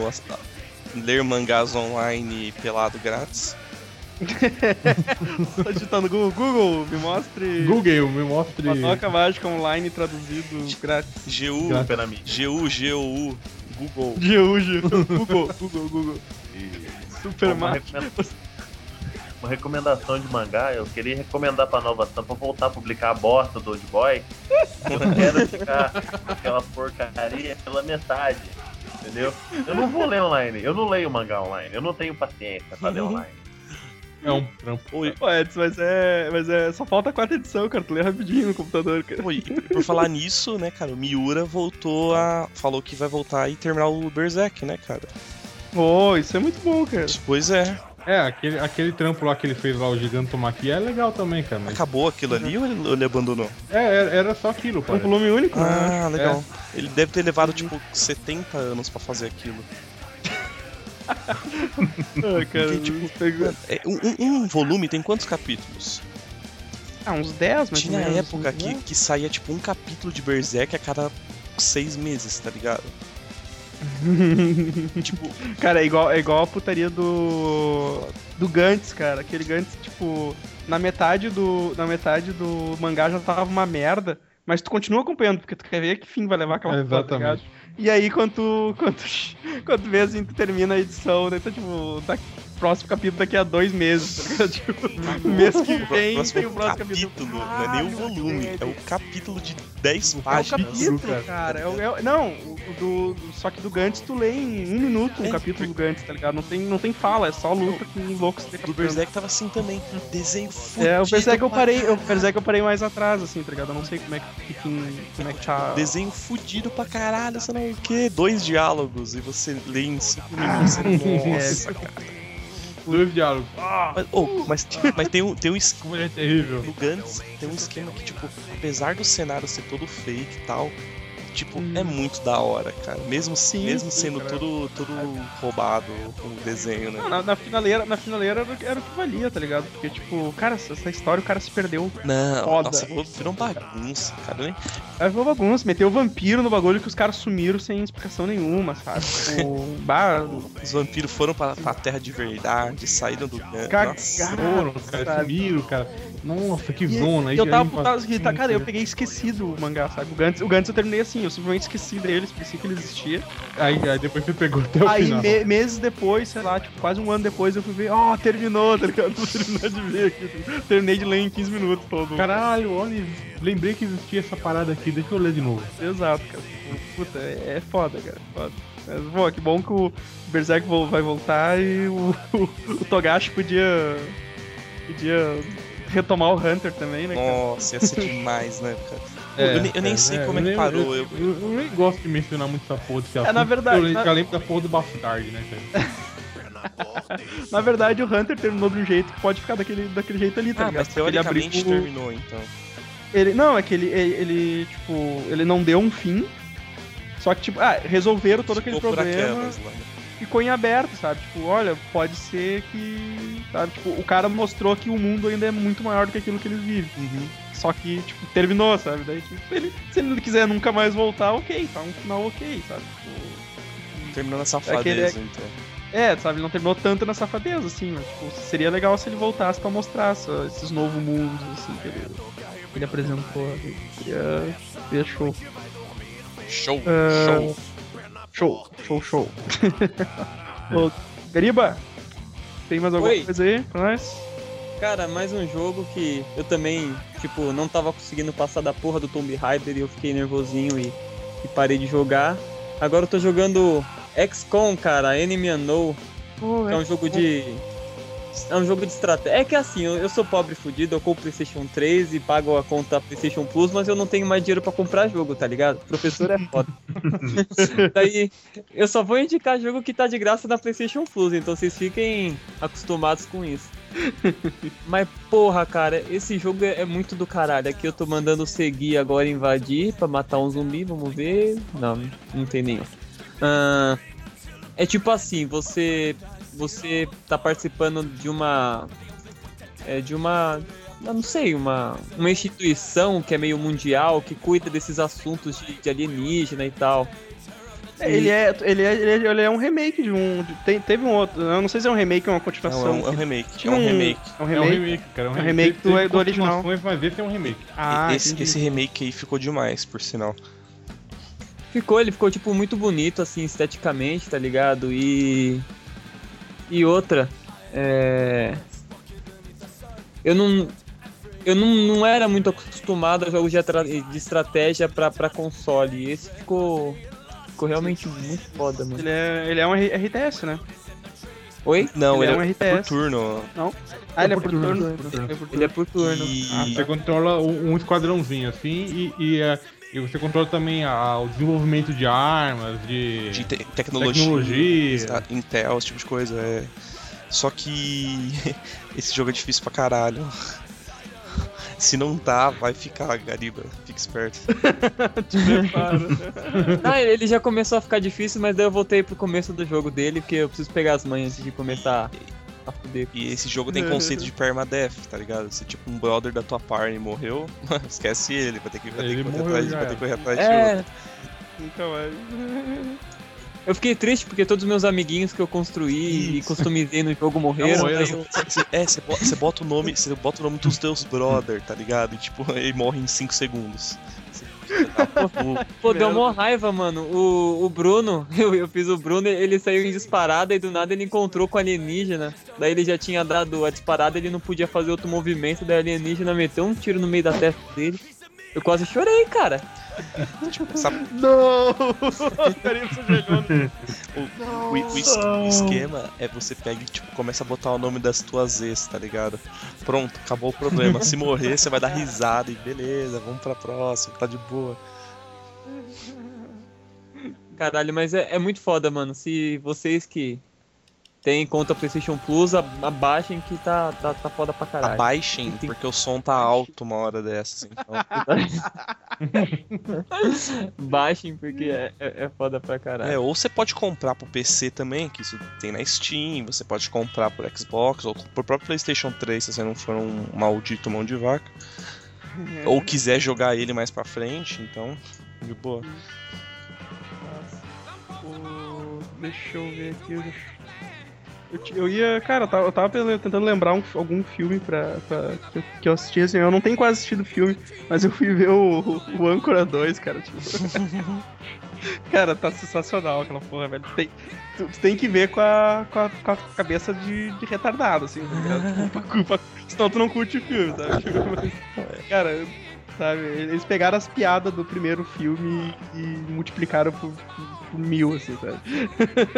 D: ler mangás online pelado grátis. [LAUGHS]
C: Tá digitando Google, Google, me mostre.
F: Google, me mostre.
C: Matoca Mágica Online traduzido grátis.
D: GU,
F: Grátis.
D: GU, GU, Google.
C: GU, GU. Google, Google, Google.
E: E
C: Super
E: uma,
C: Mario.
E: recomenda- uma recomendação de mangá, eu queria recomendar pra Nova Sampa voltar a publicar a bosta do Old Boy. Eu não quero ficar com aquela porcaria pela metade. Entendeu? Eu não vou ler online, eu não leio mangá online, eu não tenho paciência pra ler online.
F: É um trampo.
D: Oi,
C: Pô, Edson, mas é. Mas é. Só falta a quarta edição, cara. Tu lê rapidinho no computador, cara.
D: oi, por falar nisso, né, cara, o Miura voltou a. falou que vai voltar e terminar o Berserk, né, cara?
C: Pô, isso é muito bom, cara.
D: Pois é.
F: É, aquele, aquele trampo lá que ele fez lá, o Gigantomachia, é legal também, cara. Mas
D: Acabou aquilo ali ou ele, ele abandonou?
F: é, era, era só aquilo,
C: É um volume único, né?
D: Ah, legal. Ele deve ter levado, tipo, 70 anos pra fazer aquilo.
C: Ah, [LAUGHS] cara,
D: tipo, É, um, um- um volume tem quantos capítulos?
C: Ah, uns 10, mas
D: Tinha época que, que saía, tipo, um capítulo de Berserk a cada seis meses, tá ligado? [LAUGHS] tipo,
C: Cara, é igual, é igual a putaria do. do Gantz, cara. Aquele Gantz, tipo, na metade do. Na metade do mangá já tava uma merda. Mas tu continua acompanhando, porque tu quer ver que fim vai levar aquela tá ligado? E aí, quando tu, [LAUGHS] quando, tu- quando tu vê assim, tu termina a edição, daí tá tipo, tá, próximo capítulo daqui a dois meses, tá ligado? [LAUGHS] Tipo, o mês que
D: o
C: vem
D: próximo
C: tem o próximo capítulo.
D: capítulo, não é nem o volume, é o capítulo de 10
C: É o
D: páginas.
C: capítulo,
F: cara.
C: cara. É o- é o- não, o do, do- só que do Gantz tu lê em um minuto um
D: É,
C: capítulo do Gantz, tá ligado? Não tem, não tem fala, é só luta com loucos
D: Do
C: decapitando.
D: Berserk tava assim também. Desenho fudido.
C: É, o Berserk eu parei, o Berserk eu parei mais atrás, assim, tá ligado? Eu não sei como é que, como é que tá...
D: Desenho fudido pra caralho, sei lá o quê. Dois diálogos e você lê em 5 minutos. Você, [LAUGHS] Nossa, cara.
F: Dois diálogos.
D: Mas, oh, mas, mas tem um, tem um esquema.
F: Como ele é terrível.
D: No Gantz tem um esquema que, tipo, apesar do cenário ser todo fake e tal, tipo,
C: Hum.
D: é muito da hora, cara. Mesmo,
C: Sim,
D: mesmo
C: sim,
D: sendo
C: cara.
D: tudo, tudo roubado o desenho, né?
C: Não, na, na finaleira, na finaleira era, o que- era o que valia, tá ligado? Porque, tipo, cara, essa, história o cara se perdeu.
D: Não,
C: Foda.
D: nossa, virou um bagunça, cara. Nem...
C: Aí foi uma bagunça, meteu o vampiro no bagulho que os caras sumiram sem explicação nenhuma, sabe? [LAUGHS] Tipo, bah,
D: Os vampiros foram pra, pra terra de verdade, saíram do Gantz.
C: Cagaram. Sabe?
F: sumiram, cara. Nossa, que
C: E
F: zona.
C: eu tava putado que, tá, cara, eu peguei esquecido o mangá, sabe? O Gantz, o Gantz eu terminei assim, eu simplesmente esqueci dele, esqueci que ele existia.
F: Aí, aí depois você pegou até o
C: Aí
F: final.
C: me- meses depois, sei lá, tipo, quase um ano depois eu fui ver, ó, terminou, tá ligado? [LAUGHS] Vou terminar de ver aqui. Terminei de ler em 15 minutos todo.
F: Caralho, olha, lembrei que existia essa parada aqui, deixa eu ler de novo.
C: Exato, cara. Puta, é, é foda, cara. Foda. Mas, pô, que bom que o Berserk vai voltar e o, [LAUGHS] o, o Togashi podia. podia retomar o Hunter também, né? cara?
D: Nossa, ia ser demais, né, cara? [LAUGHS]
F: É,
D: eu, nem, eu nem sei como é que
F: eu
D: parou.
F: Eu,
D: Eu,
F: eu- eu nem gosto de mencionar muito essa porra desse assunto.
C: na verdade,
F: Eu
C: na-
F: lembro da porra do Bastard, né, cara? [LAUGHS]
C: Na verdade, o Hunter terminou de um jeito que pode ficar daquele, daquele jeito ali, tá
D: ah,
C: ligado?
D: mas
C: Porque ele abriu
D: teoricamente terminou, então.
C: Ele, não, é que ele, ele, ele, tipo, ele não deu um fim. Só que, tipo, ah, resolveram todo aquele
D: Ficou
C: problema.
D: aquelas né?
C: ficou em aberto, sabe? Tipo, olha, pode ser que. Sabe? Tipo, o cara mostrou que o mundo ainda é muito maior do que aquilo que eles vivem.
D: Uhum.
C: Só que, tipo, terminou, sabe? Daí, tipo, ele, se ele não quiser nunca mais voltar, ok, tá um final ok, sabe? Tipo,
D: Terminou na
C: Aquele-
D: safadeza, então.
C: é, sabe? Ele não terminou tanto na safadeza, assim, mas, tipo, seria legal se ele voltasse pra mostrar essa- esses novos mundos, assim, que ele, que ele apresentou. Seria, seria show.
D: Show,
C: Ah,
D: show.
C: Show, show, show. [LAUGHS] Ô, Gariba, tem mais alguma
I: Oi.
C: coisa aí pra nós?
I: Cara, mais um jogo que eu também, tipo, não tava conseguindo passar da porra do Tomb Raider e eu fiquei nervosinho e, e parei de jogar. Agora eu tô jogando XCOM, cara, Enemy Unknown, é um jogo de. É um jogo de estratégia. É que assim, eu, eu sou pobre e fudido, eu compro PlayStation 3 e pago a conta PlayStation Plus, mas eu não tenho mais dinheiro pra comprar jogo, tá ligado? O professor é foda. [LAUGHS] Daí, eu só vou indicar jogo que tá de graça na PlayStation Plus, então vocês fiquem acostumados com isso. Mas porra, cara, esse jogo é, é muito do caralho. Aqui eu tô mandando seguir agora invadir pra matar um zumbi, vamos ver. Não, não tem nenhum. Ah, é tipo assim, você você tá participando de uma é de uma. não sei, uma, uma instituição que é meio mundial, que cuida desses assuntos de, de alienígena e tal.
C: É, Ele é, ele, é, ele, é, ele é um remake de um. de- tem- teve um outro. Eu não sei se é um remake ou uma
D: Não,
C: continuação.
D: é um, é um remake.
C: Tinha
D: é um remake.
C: É um
F: É um
C: remake.
F: remake, cara. É um
C: É um
F: remake,
C: remake do- do original.
F: continuações, Mas esse é um remake.
C: Ah,
D: esse, esse remake aí ficou demais, por sinal.
I: Ficou, ele ficou, tipo, muito bonito, assim, esteticamente, tá ligado? E. E outra. É. Eu não. Eu não, não era muito acostumado a jogos de, de estratégia pra, pra console. E esse ficou. Ficou realmente muito foda, mano.
C: Ele é, ele é um RTS, né?
I: Oi?
D: Não,
C: Ele
D: ele,
C: é um
D: é, por
C: RTS.
D: turno.
C: Ah, ele é por
F: por
C: turno.
F: por.
C: Ele é por
I: Ele é por turno.
D: E
F: Ah, você controla um um esquadrãozinho assim e, e, é, e você controla também a- o desenvolvimento de armas, de,
D: de te- tecnologia,
F: tecnologia.
D: Intel, Intel, esse tipo de coisa. É. Só que [LAUGHS] esse jogo é difícil pra caralho. [LAUGHS] Se não tá, vai ficar, Gariba. Fica esperto. [LAUGHS] [LAUGHS]
I: Ah, ele já começou a ficar difícil, mas daí eu voltei pro começo do jogo dele, porque eu preciso pegar as manhas antes de começar a fuder.
D: E esse jogo tem conceito de permadeath, tá ligado? Se tipo um brother da tua party morreu, [LAUGHS] esquece ele, vai ter que, vai ter que correr atrás, vai ter que correr atrás de
I: É,
D: outro.
C: Então é.
I: Eu fiquei triste porque todos os meus amiguinhos que eu construí e customizei no jogo morreram. eu-
D: Cê- É, você bota, bota o nome, você bota o nome dos teus brother, tá ligado? E tipo, ele morre em 5 segundos.
I: Pô, deu mó raiva, mano. O, o Bruno, [LAUGHS] eu, eu fiz o Bruno, ele saiu em disparada e do nada ele encontrou com o alienígena. Daí ele já tinha dado a disparada, ele não podia fazer outro movimento, daí o alienígena meteu um tiro no meio da testa dele. Eu quase chorei, cara.
D: Sabe,
C: Não! [LAUGHS]
D: O, o- o es- o esquema é você pega e tipo, começa a botar o nome das tuas ex, tá ligado? Pronto, acabou o problema. Se morrer, você vai dar risada e beleza, vamos pra próxima, tá de boa.
I: Caralho, mas é, é muito foda, mano. Se vocês que têm conta PlayStation Plus, abaixem que tá, tá, tá foda pra caralho.
D: Abaixem, porque o som tá alto uma hora dessas. Então, [LAUGHS]
I: Baixem porque é, é, é foda pra caralho.
D: É, ou você pode comprar pro PC também, que isso tem na Steam, você pode comprar pro Xbox, ou pro próprio PlayStation 3, se você não for um maldito mão de vaca. [LAUGHS] Ou quiser jogar ele mais pra frente, então, de boa.
C: O- Deixa eu ver aqui. Eu, ti- eu ia. Cara, eu tava, eu tava tentando lembrar um- algum filme pra, pra- que, eu, assisti assim. Eu não tenho quase assistido filme, mas eu fui ver o, o Âncora 2, cara. Tipo. [LAUGHS] cara, tá sensacional aquela porra, velho. Tem, tu, tu tem que ver com a, com a, com a cabeça de, de retardado, assim, tá ligado? Pra- [LAUGHS] pra- senão tu não curte o filme, sabe? [LAUGHS] Tipo, cara, sabe? Eles pegaram as piadas do primeiro filme e multiplicaram por, por- mil, assim, sabe?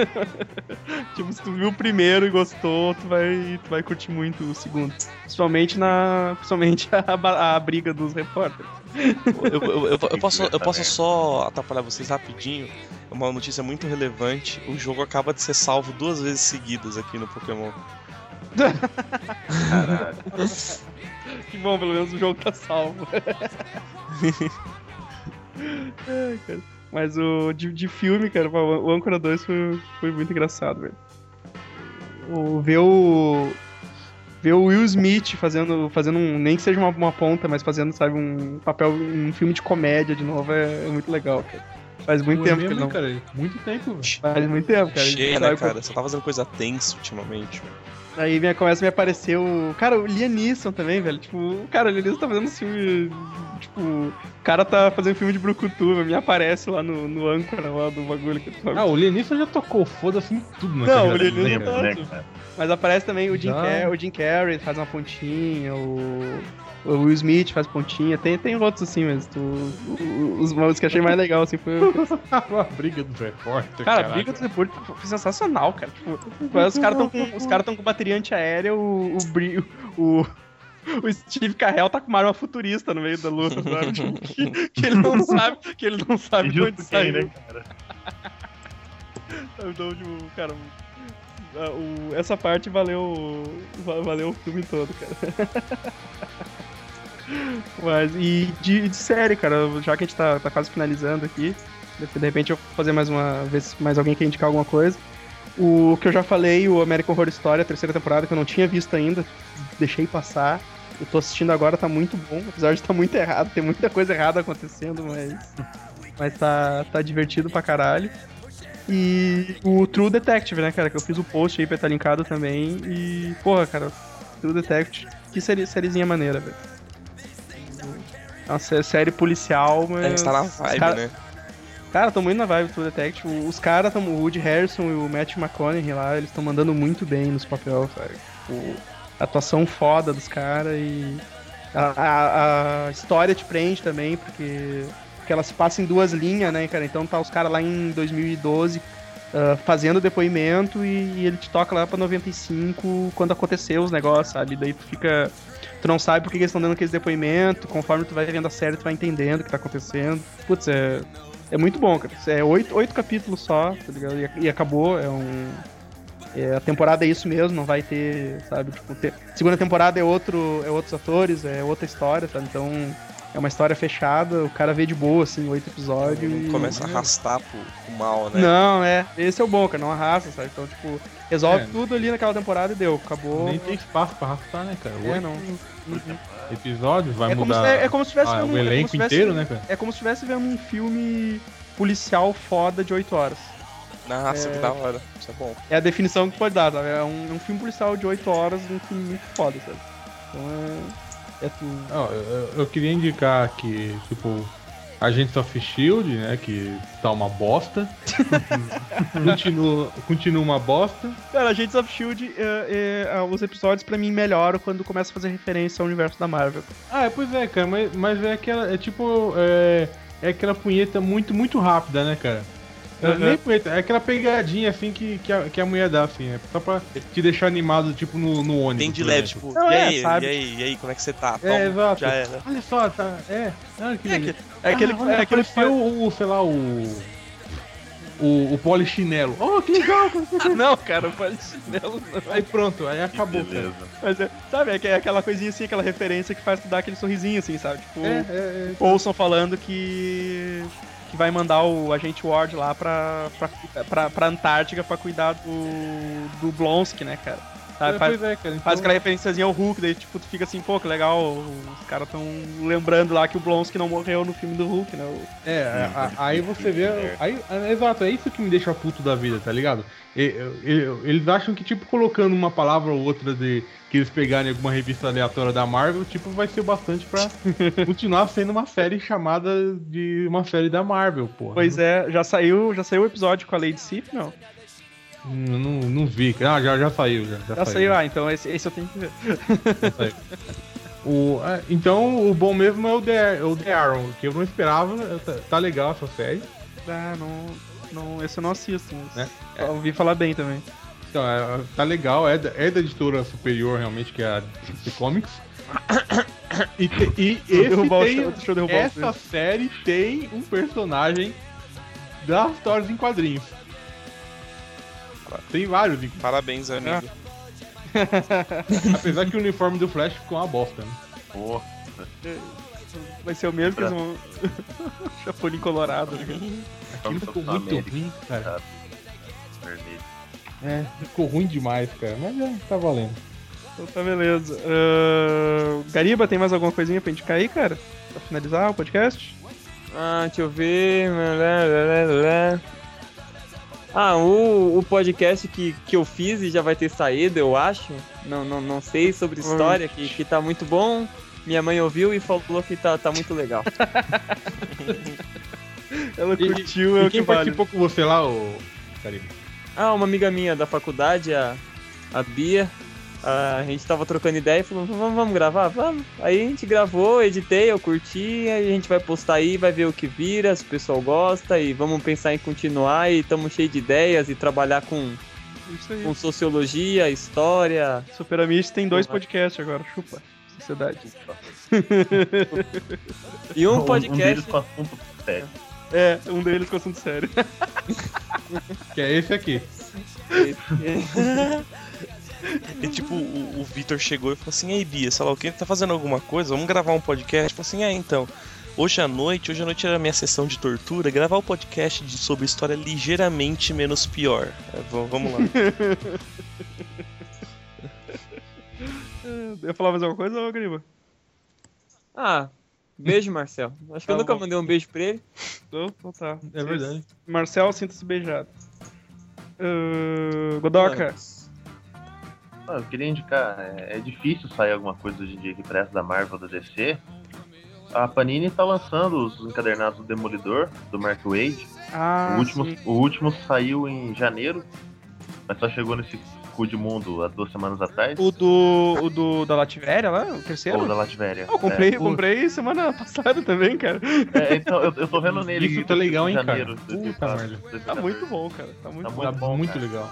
C: [LAUGHS] tipo, se tu viu o primeiro e gostou, tu vai, tu vai curtir muito o segundo. Principalmente na. Principalmente [LAUGHS] a, a briga dos repórteres.
D: Eu, eu- eu- eu posso, eu posso só atrapalhar vocês rapidinho. É Uma notícia muito relevante: o jogo acaba de ser salvo duas vezes seguidas aqui no Pokémon. [LAUGHS] [LAUGHS]
C: Que bom, pelo menos o jogo tá salvo. [LAUGHS] Ai, cara. Mas o de, de filme, cara, o Âncora 2 foi, foi muito engraçado, velho. O, ver o. Ver o Will Smith fazendo, fazendo um. Nem que seja uma, uma ponta, mas fazendo, sabe, um papel. um filme de comédia de novo é, é muito legal, cara. Faz muito
F: Pô,
C: tempo que
F: mesmo,
C: ele não.
F: cara? Muito tempo, velho.
C: Faz muito tempo, cara.
D: Cheia, né, cara? Você tá fazendo coisa tensa ultimamente.
C: Aí vem, começa a me aparecer o. Cara, o Liam Neeson também, velho. Tipo, cara, o Liam Neeson tá fazendo filme. Tipo, o cara tá fazendo filme de Brucutu, me aparece lá no, no âncora lá do bagulho que
F: Ah, o Lianisson já tocou foda-se em tudo na
C: Não, o Liam
F: né,
C: Neeson
F: cara?
C: tá.
E: né?
C: Mas aparece também o Jim,
F: Já.
C: Car o Jim Carrey, faz uma pontinha, o. O Will Smith faz pontinha, tem, tem outros assim, mas tu, os, os que eu achei mais legal assim foi. [LAUGHS]
F: a briga do repórter.
C: Cara, a briga dos repórteres foi sensacional, cara. Tipo, os caras estão com, os caras tão com bateria antiaérea, o, o, o, o Steve Carell tá com uma arma futurista no meio da luta, sabe? [LAUGHS] Que, que ele não sabe, que ele não sabe de onde saiu.
E: né, cara?
C: Então, tipo, cara, essa parte valeu, va- valeu o filme todo, cara. [LAUGHS] Mas, e de, de série, cara, já que a gente tá, tá quase finalizando aqui, de, de repente eu vou fazer mais uma se mais alguém quer indicar alguma coisa. O que eu já falei, o American Horror Story, a terceira temporada, que eu não tinha visto ainda. deixei passar. Eu tô assistindo agora, tá muito bom. O episódio tá muito errado, tem muita coisa errada acontecendo, mas. Mas tá, tá divertido pra caralho. E o True Detective, né, cara? Que eu fiz o post aí pra estar linkado também. E, porra, cara, True Detective, que série, sériezinha maneira, velho. É uma sé- série policial, mas.
D: É, tá na vibe,
C: cara-
D: né?
C: Cara, tão muito na vibe do True Detective. Os caras, o Woody Harrison e o Matt McConaughey lá, eles estão mandando muito bem nos papéis, sabe? Tipo, atuação foda dos caras e. A, a- a história te prende também, porque, porque ela se passa em duas linhas, né, cara? Então tá os caras lá em 2012 ah, fazendo depoimento e, e ele te toca lá pra 95 quando aconteceu os negócios, sabe? Daí tu fica. Tu não sabe por que eles estão dando aqueles depoimentos, conforme tu vai vendo a série, tu vai entendendo o que tá acontecendo. Putz, é. É muito bom, cara. É oito, oito capítulos só, tá ligado? E, e acabou, é um. é, a temporada é isso mesmo, não vai ter, sabe? Tipo, ter- segunda temporada é outro, é outros atores, é outra história, sabe? Então é uma história fechada, o cara vê de boa, assim, oito episódios. e...
D: Começa a arrastar pro, pro mal, né?
C: Não, é. Esse é o bom, cara, não arrasta, sabe? Então, tipo, resolve
F: É.
C: tudo ali naquela temporada e deu, acabou.
F: Nem tem espaço pra arrastar, né, cara?
C: É,
F: Oito
C: não. Uhum.
F: episódios, vai
C: É como,
F: mudar
C: se, é como se tivesse
F: ah,
C: vendo
F: o
C: um- é como
F: elenco
C: se tivesse-
F: inteiro, né, cara?
C: É como se estivesse vendo um filme policial foda de 8 horas.
D: Nossa,
C: É.
D: que da hora. Isso é bom.
C: É a definição que pode dar, sabe? É um, é um filme policial de 8 horas, um filme muito foda, sabe? Então é. É tudo.
F: Não, eu, eu- queria indicar que, tipo, Agentes of Shield, né, que tá uma bosta. [LAUGHS] continua, continua uma bosta.
C: Cara, Agents of Shield, é, é, os episódios pra mim melhoram quando começa a fazer referência ao universo da Marvel.
F: Ah, pois é, cara, mas, mas é aquela, é tipo, é, é aquela punheta muito, muito rápida, né, cara? É,
C: Uhum.
F: Nem punheta, é aquela pegadinha assim que, que, a, que a mulher dá, assim, é só pra te deixar animado, tipo, no, no ônibus.
D: Bem de leve, tipo,
C: Não,
D: e
C: é,
D: aí,
C: sabe?
D: e aí, e aí, como é que você tá?
F: É,
D: Toma,
F: exato.
D: Já era.
F: Olha só, tá. É. Olha que legal.
C: É aquele.
F: Ah, olha,
C: é aquele
F: o, sei lá, o. O, o polichinelo. Oh, que legal! [LAUGHS]
C: não, cara, pode chinelo não.
F: aí pronto, aí acabou, cara.
E: Beleza.
C: Mas é, sabe, é, que- é aquela coisinha assim, aquela referência que faz tu dar aquele sorrisinho, assim, sabe? Tipo,
F: É, é, é.
C: Olson falando que. Que vai mandar o agente Ward lá pra, pra, pra, pra Antártica pra cuidar do. do Blonsky, né, cara? Sabe?
F: É,
C: Faz,
F: pois é, cara. Então,
C: faz aquela referenciazinha ao Hulk, daí tipo, tu fica assim, pô, que legal, os caras tão lembrando lá que o Blonsky não morreu no filme do Hulk, né? O-
F: É, a- a- aí você vê. Aí, é, exato, é isso que me deixa puto da vida, tá ligado? E- e- Eles acham que, tipo, colocando uma palavra ou outra de que eles pegarem em alguma revista aleatória da Marvel, tipo, vai ser bastante pra [LAUGHS] continuar sendo uma série chamada de uma série da Marvel, porra.
C: Pois é, já saiu, já saiu o episódio com a Lady Sif, não?
F: Não, não, vi. Ah, já, já saiu, já. Já,
C: Já saiu, ah, então esse, esse eu tenho que ver.
F: O, é, então, o bom mesmo é o The, é o The Arrow, que eu não esperava. Tá, tá legal essa série.
C: Ah, não. não esse eu não assisto.
F: Né?
C: Eu ouvi falar bem também.
F: Então, é, tá legal, é da, é da editora superior realmente, que é a DC Comics. E, te- e [LAUGHS] esse tem, essa série tem um personagem das histórias em quadrinhos. Tem vários, inclusive.
D: Parabéns, amigo. [LAUGHS]
F: apesar que o uniforme do Flash ficou uma bosta, né?
E: Pô,
C: Vai ser o mesmo que eles vão. Chapolin Colorado. né?
F: Aquilo ficou muito
E: América.
F: ruim, cara.
E: vermelho.
F: É, ficou ruim demais, cara. Mas já tá valendo.
C: Então tá beleza. Ahn, Gariba, tem mais alguma coisinha pra indicar aí, cara? Pra finalizar o podcast?
I: Ah, deixa eu ver. Ah, o, o podcast que, que eu fiz e já vai ter saído, eu acho. Não, não, não sei sobre história, que, que tá muito bom. Minha mãe ouviu e falou que tá, tá muito legal. [LAUGHS]
C: Ela
F: E-
C: curtiu, é
F: E
C: o que
F: quem
C: vale.
F: participou com você lá, ô. Caribe?
I: Ah, uma amiga minha da faculdade, a, a Bia, a gente tava trocando ideia e falou, vamos, vamos gravar? Vamos. Aí a gente gravou, editei, eu curti, aí a gente vai postar aí, vai ver o que vira, se o pessoal gosta e vamos pensar em continuar e estamos cheios de ideias e trabalhar com, com sociologia, história.
C: Super Amish tem dois podcasts agora, chupa. Sociedade.
I: E um [LAUGHS]
E: Um- Um
I: podcast.
E: deles com assunto sério.
C: É, um deles com assunto sério.
F: Que é esse aqui. [LAUGHS] [LAUGHS]
D: E tipo, o, o Vitor chegou e falou assim, ei Bia, sei lá o que, tá fazendo alguma coisa? Vamos gravar um podcast? Falei assim, é então. Hoje à noite, hoje à noite era a minha sessão de tortura, gravar o podcast de- sobre história ligeiramente menos pior. É, vamos lá.
C: ia falar mais alguma coisa, ô Gariba?
I: Ah, beijo, Marcel. Acho que eu
C: Tá
I: nunca
C: bom.
I: mandei um beijo pra ele.
C: Então, então tá.
F: É verdade.
C: Marcel, sinta-se beijado. Uh, Godoka,
E: Ah, eu queria indicar, é, é difícil sair alguma coisa hoje em dia que presta da Marvel ou da DC. A Panini tá lançando os encadernados do Demolidor, do Mark Wade.
C: ah,
E: o, último,
C: sim.
E: o último saiu em janeiro, mas só chegou nesse cu de mundo há duas semanas atrás.
C: O do, o do da Lativéria lá, o terceiro?
E: Ou da Latvéria.
C: Eu comprei,
E: É,
C: comprei semana passada também, cara.
E: É, então, eu, eu tô vendo [LAUGHS] nele.
F: Isso tá legal, hein,
E: janeiro,
F: cara?
E: 2004,
F: Puta merda.
E: 2014.
C: Tá muito bom, cara. Tá muito
E: Tá
C: bom.
F: Tá
E: muito bom,
F: muito
E: cara.
F: legal.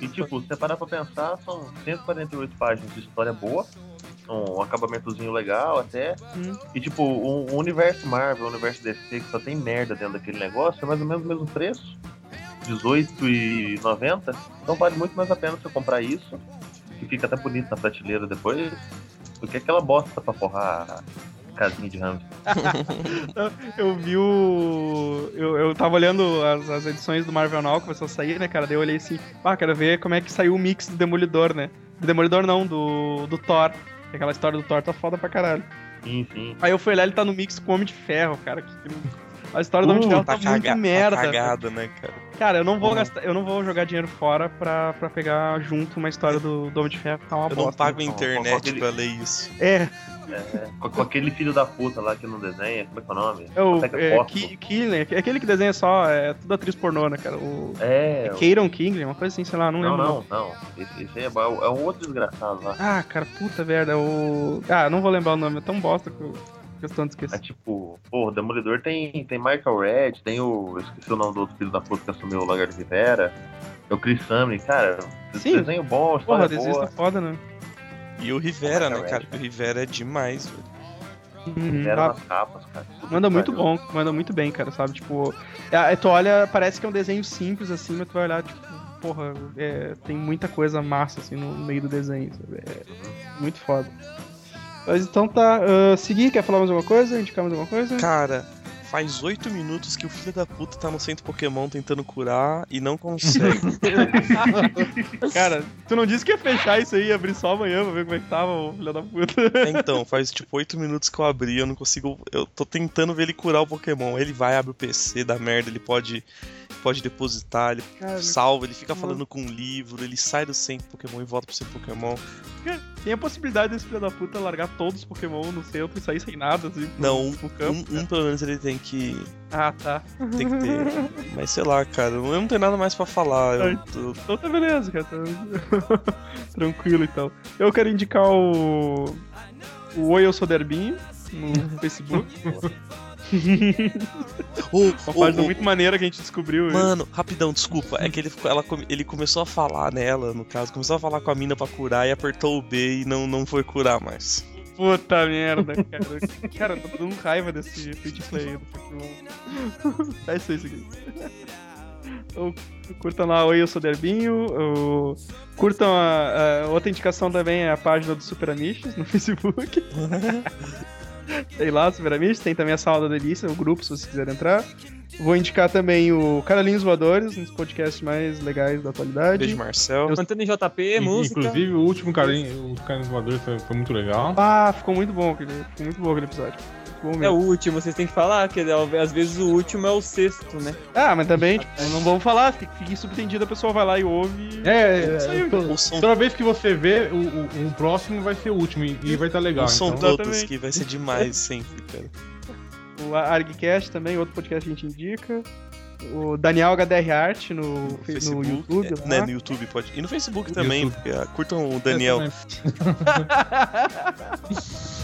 E: E tipo, se você parar pra pensar, são 148 páginas de história boa, um acabamentozinho legal até.
C: Hum.
E: E tipo, o, o universo Marvel, o universo DC que só tem merda dentro daquele negócio, é mais ou menos o mesmo preço. R$18,90. Então vale muito mais a pena você comprar isso. Que fica até bonito na prateleira depois. Do que aquela bosta pra forrar casinha de hamster. [LAUGHS]
C: Eu vi o. Eu, eu tava olhando as, as edições do Marvel Now que começou a sair, né, cara? Daí eu olhei assim, ah, quero ver como é que saiu o mix do Demolidor, né? Do Demolidor não, do, do Thor. Que Aquela história do Thor tá foda pra caralho.
E: Sim, sim.
C: Aí eu fui olhar, ele tá no mix com o Homem de Ferro, cara. que- que- A história do Homem de Ferro tá, muito
D: caga-
C: merda.
D: Tá cagada, né, cara?
C: Cara, eu não vou
D: Uhum.
C: gastar, eu não vou jogar dinheiro fora pra, pra pegar junto uma história do, do Homem de Ferro, tá uma
D: Eu não
C: bosta.
D: pago a
E: Com- com
D: internet pra ler isso.
C: É,
E: É, com, com aquele filho da puta lá que não desenha, como é que é o nome?
C: é o é,
E: foto.
C: Ki- Killian, é aquele que desenha só, é tudo atriz pornô, né, cara? O
E: É,
C: é Kieron King, uma coisa assim, sei lá, não
E: Não,
C: lembro.
E: não, não. Esse, esse aí é, é um outro desgraçado lá.
C: Ah, cara, puta merda, é o. Ah, não vou lembrar o nome, é tão bosta que eu questão de
E: É
C: esquecer.
E: tipo, pô, o Demolidor tem, tem Michael Red, tem o. Eu esqueci o nome do outro filho da puta que assumiu o Lagarto Rivera. É o Chris Samney, cara.
C: Sim.
E: Desenho bom,
C: Porra,
E: história
C: desenho
E: boa.
C: tá foda, né?
D: E o Rivera, né,
E: Correct.
D: cara? O Rivera é demais, velho.
C: Uhum,
E: nas capas, cara. Tudo
C: Manda muito bom, manda muito bem, cara, sabe? Tipo, é, tu olha, parece que é um desenho simples assim, mas tu vai olhar, tipo, porra, é, tem muita coisa massa assim no meio do desenho, sabe? É muito foda. Mas então tá, ah, seguir, quer falar mais alguma coisa? Indicar mais alguma coisa?
D: Cara, faz oito minutos que o filho da puta tá no centro Pokémon tentando curar e não consegue. [LAUGHS]
C: Cara, tu não disse que ia fechar isso aí e abrir só amanhã pra ver como é que tava, ô filho da puta.
D: então, faz tipo oito minutos que eu abri, eu não consigo. Eu tô tentando ver ele curar o Pokémon. Ele vai, abre o PC, dá merda, ele pode. Pode depositar, ele
C: Cara,
D: salva, ele fica
C: Mano.
D: falando com um livro, ele sai do centro Pokémon e volta pro centro Pokémon.
C: Tem a possibilidade desse filho da puta largar todos os Pokémon no centro e sair sem nada, assim,
D: Não, um,
C: pro campo.
D: um, um pelo menos ele tem que.
C: Ah, tá.
D: Tem que ter. [LAUGHS] Mas sei lá, cara, eu não tenho nada mais pra falar. Eu, tô-
C: Então tá beleza, cara. Tá... [LAUGHS] Tranquilo então. Eu quero indicar o. O Oi, eu sou Derbinho no [LAUGHS] Facebook. [LAUGHS]
D: Ô,
C: Uma página
D: ô,
C: muito maneira que a gente descobriu.
D: Mano, rapidão, desculpa. É que ele, ela, ele começou a falar nela, no caso, começou a falar com a mina pra curar e apertou o B e não, não foi curar mais.
C: Puta merda, cara. [LAUGHS] Cara, tô dando raiva desse to play do Pokémon. [LAUGHS] É isso aí, isso aqui. Então, curtam lá, Oi, eu sou Derbinho. o- Curtam a, a outra indicação também é a página do Super Amishes no Facebook. Tem lá, Super Amishes, tem também a Sala da Delícia, o grupo, se vocês quiserem entrar. Vou indicar também o Caralhinhos Voadores, um dos podcasts mais legais da atualidade.
D: Beijo, Marcel.
I: Antena JP,
F: In-
I: música.
F: Inclusive, o último carinho, o carinho voador foi, foi muito legal.
C: Ah, ficou muito bom aquele, ficou muito bom aquele episódio.
I: É o último, vocês têm que falar, que é, às vezes o último é o sexto, né?
C: Ah, mas também, tipo, não vamos falar, fica, fica subtendido, a pessoa vai lá e ouve.
F: É, é, to-
D: Ouçam,
F: toda vez que você vê, o, o, o próximo vai ser o último e, e vai estar legal.
D: ouçam
F: Então,
D: todos,
C: Exatamente.
D: que vai ser demais [LAUGHS] sempre, cara.
C: O ArgCast também, outro podcast que a gente indica. O Daniel HDR Art no,
D: No Facebook,
C: no YouTube.
D: é, né, no YouTube pode. E no Facebook também,
F: YouTube.
D: porque, ah, curtam o Daniel. [LAUGHS]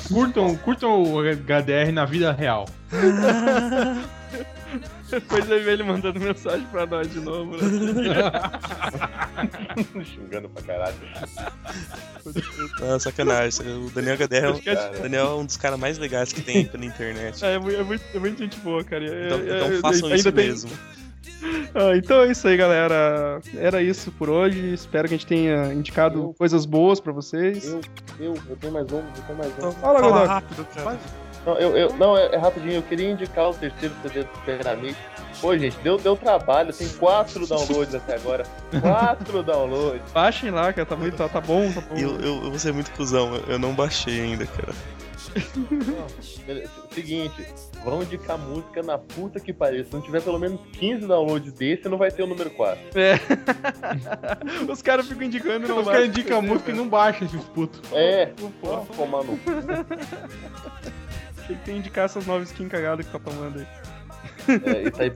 F: curtam, curtam o HDR na vida real. [LAUGHS]
C: Depois eu vi ele mandando mensagem pra nós de novo. Né? [LAUGHS]
E: Xingando pra caralho.
D: Ah, sacanagem. O Daniel HDR é um,
C: Podcast-
D: o Daniel é um dos caras mais legais que tem pela internet.
C: É, é muito, é, muito, é muito gente boa, cara. É-
D: Então,
C: é-
D: então
C: é-
D: façam
C: ainda
D: isso
C: tem-
D: mesmo. [LAUGHS]
C: Ah, então é isso aí, galera. Era isso por hoje. Espero que a gente tenha indicado
E: Eu-
C: coisas boas pra vocês.
E: Eu, eu, eu tenho mais um, eu tenho mais um.
C: Fala,
D: Fala rápido, cara.
E: Não, eu, eu- não é, é rapidinho, eu queria indicar o terceiro CD do Super Amigo. Pô, gente, deu, deu trabalho, tem quatro downloads até agora. Quatro [LAUGHS] downloads.
C: Baixem lá, cara, tá, muito, tá, tá bom, tá bom.
J: Eu, eu, eu vou ser muito cuzão, eu- não baixei ainda, cara.
E: Beleza, Seguinte, vamos indicar música na puta que pariu. Se não tiver pelo menos 15 downloads desse, não vai ter o número 4.
C: É. [LAUGHS] Os caras ficam indicando e não
F: Os caras indicam a música e não baixam esses putos.
E: É,
C: Pô,
E: tomar no. [LAUGHS]
C: Tem que indicar essas novas skins cagadas que tá tomando aí.
E: É, Itaí,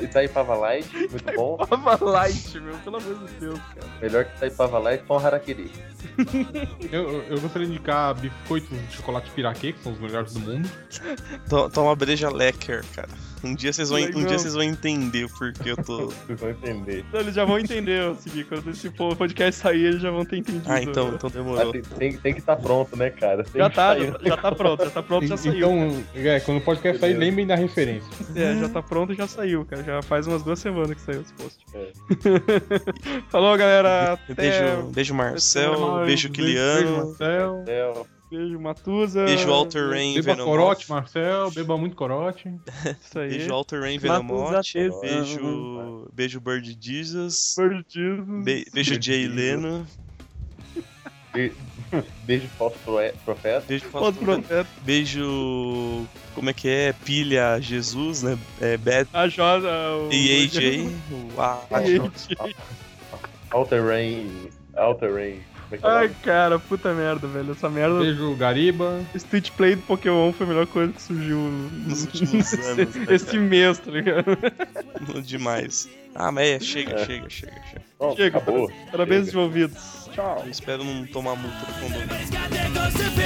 E: Itaipava Light, muito bom.
C: Pava Light, meu, pelo amor de Deus, cara.
E: Melhor que Itaipava Light, só um Harakiri.
F: Eu, eu- gostaria de indicar biscoitos de chocolate piraquê, que são os melhores do mundo.
J: To- Toma breja lecker, cara. Um dia vocês vão, um dia vocês vão entender o porquê eu tô. [LAUGHS]
E: Vocês vão entender.
C: Então, eles já vão entender, o seguinte, quando esse podcast sair, eles já vão ter entendido.
J: Ah, então, então
E: Ah,
J: demorou.
E: tem, tem, tem que estar pronto, né, cara? Tem
C: Já tá, já, já tá pronto, já tá pronto, já saiu.
F: Então, é, quando o podcast sair, lembrem da referência.
C: É, já tá pronto e já saiu, cara. Já faz umas duas semanas que saiu esse post.
E: É. [LAUGHS]
C: Falou, galera. Até...
J: Beijo, beijo Marcel, beijo
C: Beijo,
J: Kiliano,
F: Marcel.
E: É,
C: Beijo, Matusa.
J: beijo Walter Rain
F: Beba
J: Venomoth,
F: corote, Marcel. Beba muito corote. [LAUGHS]
C: Isso aí.
J: beijo Walter Rain Venomoth,
D: tesão.
J: beijo, beijo Bird Jesus,
C: Bird Jesus.
J: be- beijo Jay Leno, [LAUGHS]
E: Beijo falso profeta.
J: beijo
C: Outro projeto.
J: beijo como é que é pilha Jesus, né? É Bad
C: A Josa. O...
J: e AJ, o A-
E: Outer Rain. Outer Rain.
C: Ai,
E: nome?
C: cara, puta merda, velho. Essa merda.
F: Beijo Gariba.
C: Street Play do Pokémon foi a melhor coisa que surgiu
J: Nos últimos [LAUGHS] anos, né,
C: esse mês, tá ligado?
J: demais. Ah, mas é, chega,
E: É.
J: chega, chega, chega.
E: Não,
C: Chega,
E: acabou.
C: Parabéns,
E: Chega.
C: desenvolvidos. Tchau.
J: Eu espero não tomar multa do condomínio.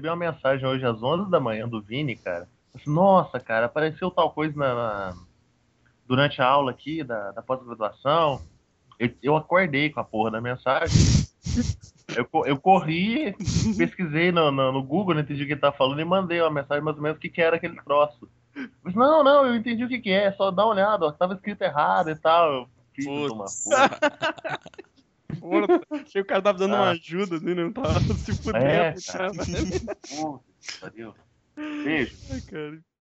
E: Recebi uma mensagem hoje às 11 da manhã do Vini, cara. Assim, Nossa, cara, apareceu tal coisa na, na- durante a aula aqui da, da pós-graduação. Eu, eu acordei com a porra da mensagem. Eu, eu corri, pesquisei no, no, no Google, não entendi o que ele tava falando e mandei uma mensagem mais ou menos o que, que era aquele troço. Disse, não, não, eu entendi o que, que é, só dá uma olhada, ó, tava escrito errado e tal. Eu, de uma porra. [LAUGHS]
C: Porra, achei que o cara tava dando uma
E: Ah.
C: ajuda, assim, não tava se fudendo,
E: É,
C: cara.
E: cara. Puta. Beijo.
C: Ai, cara.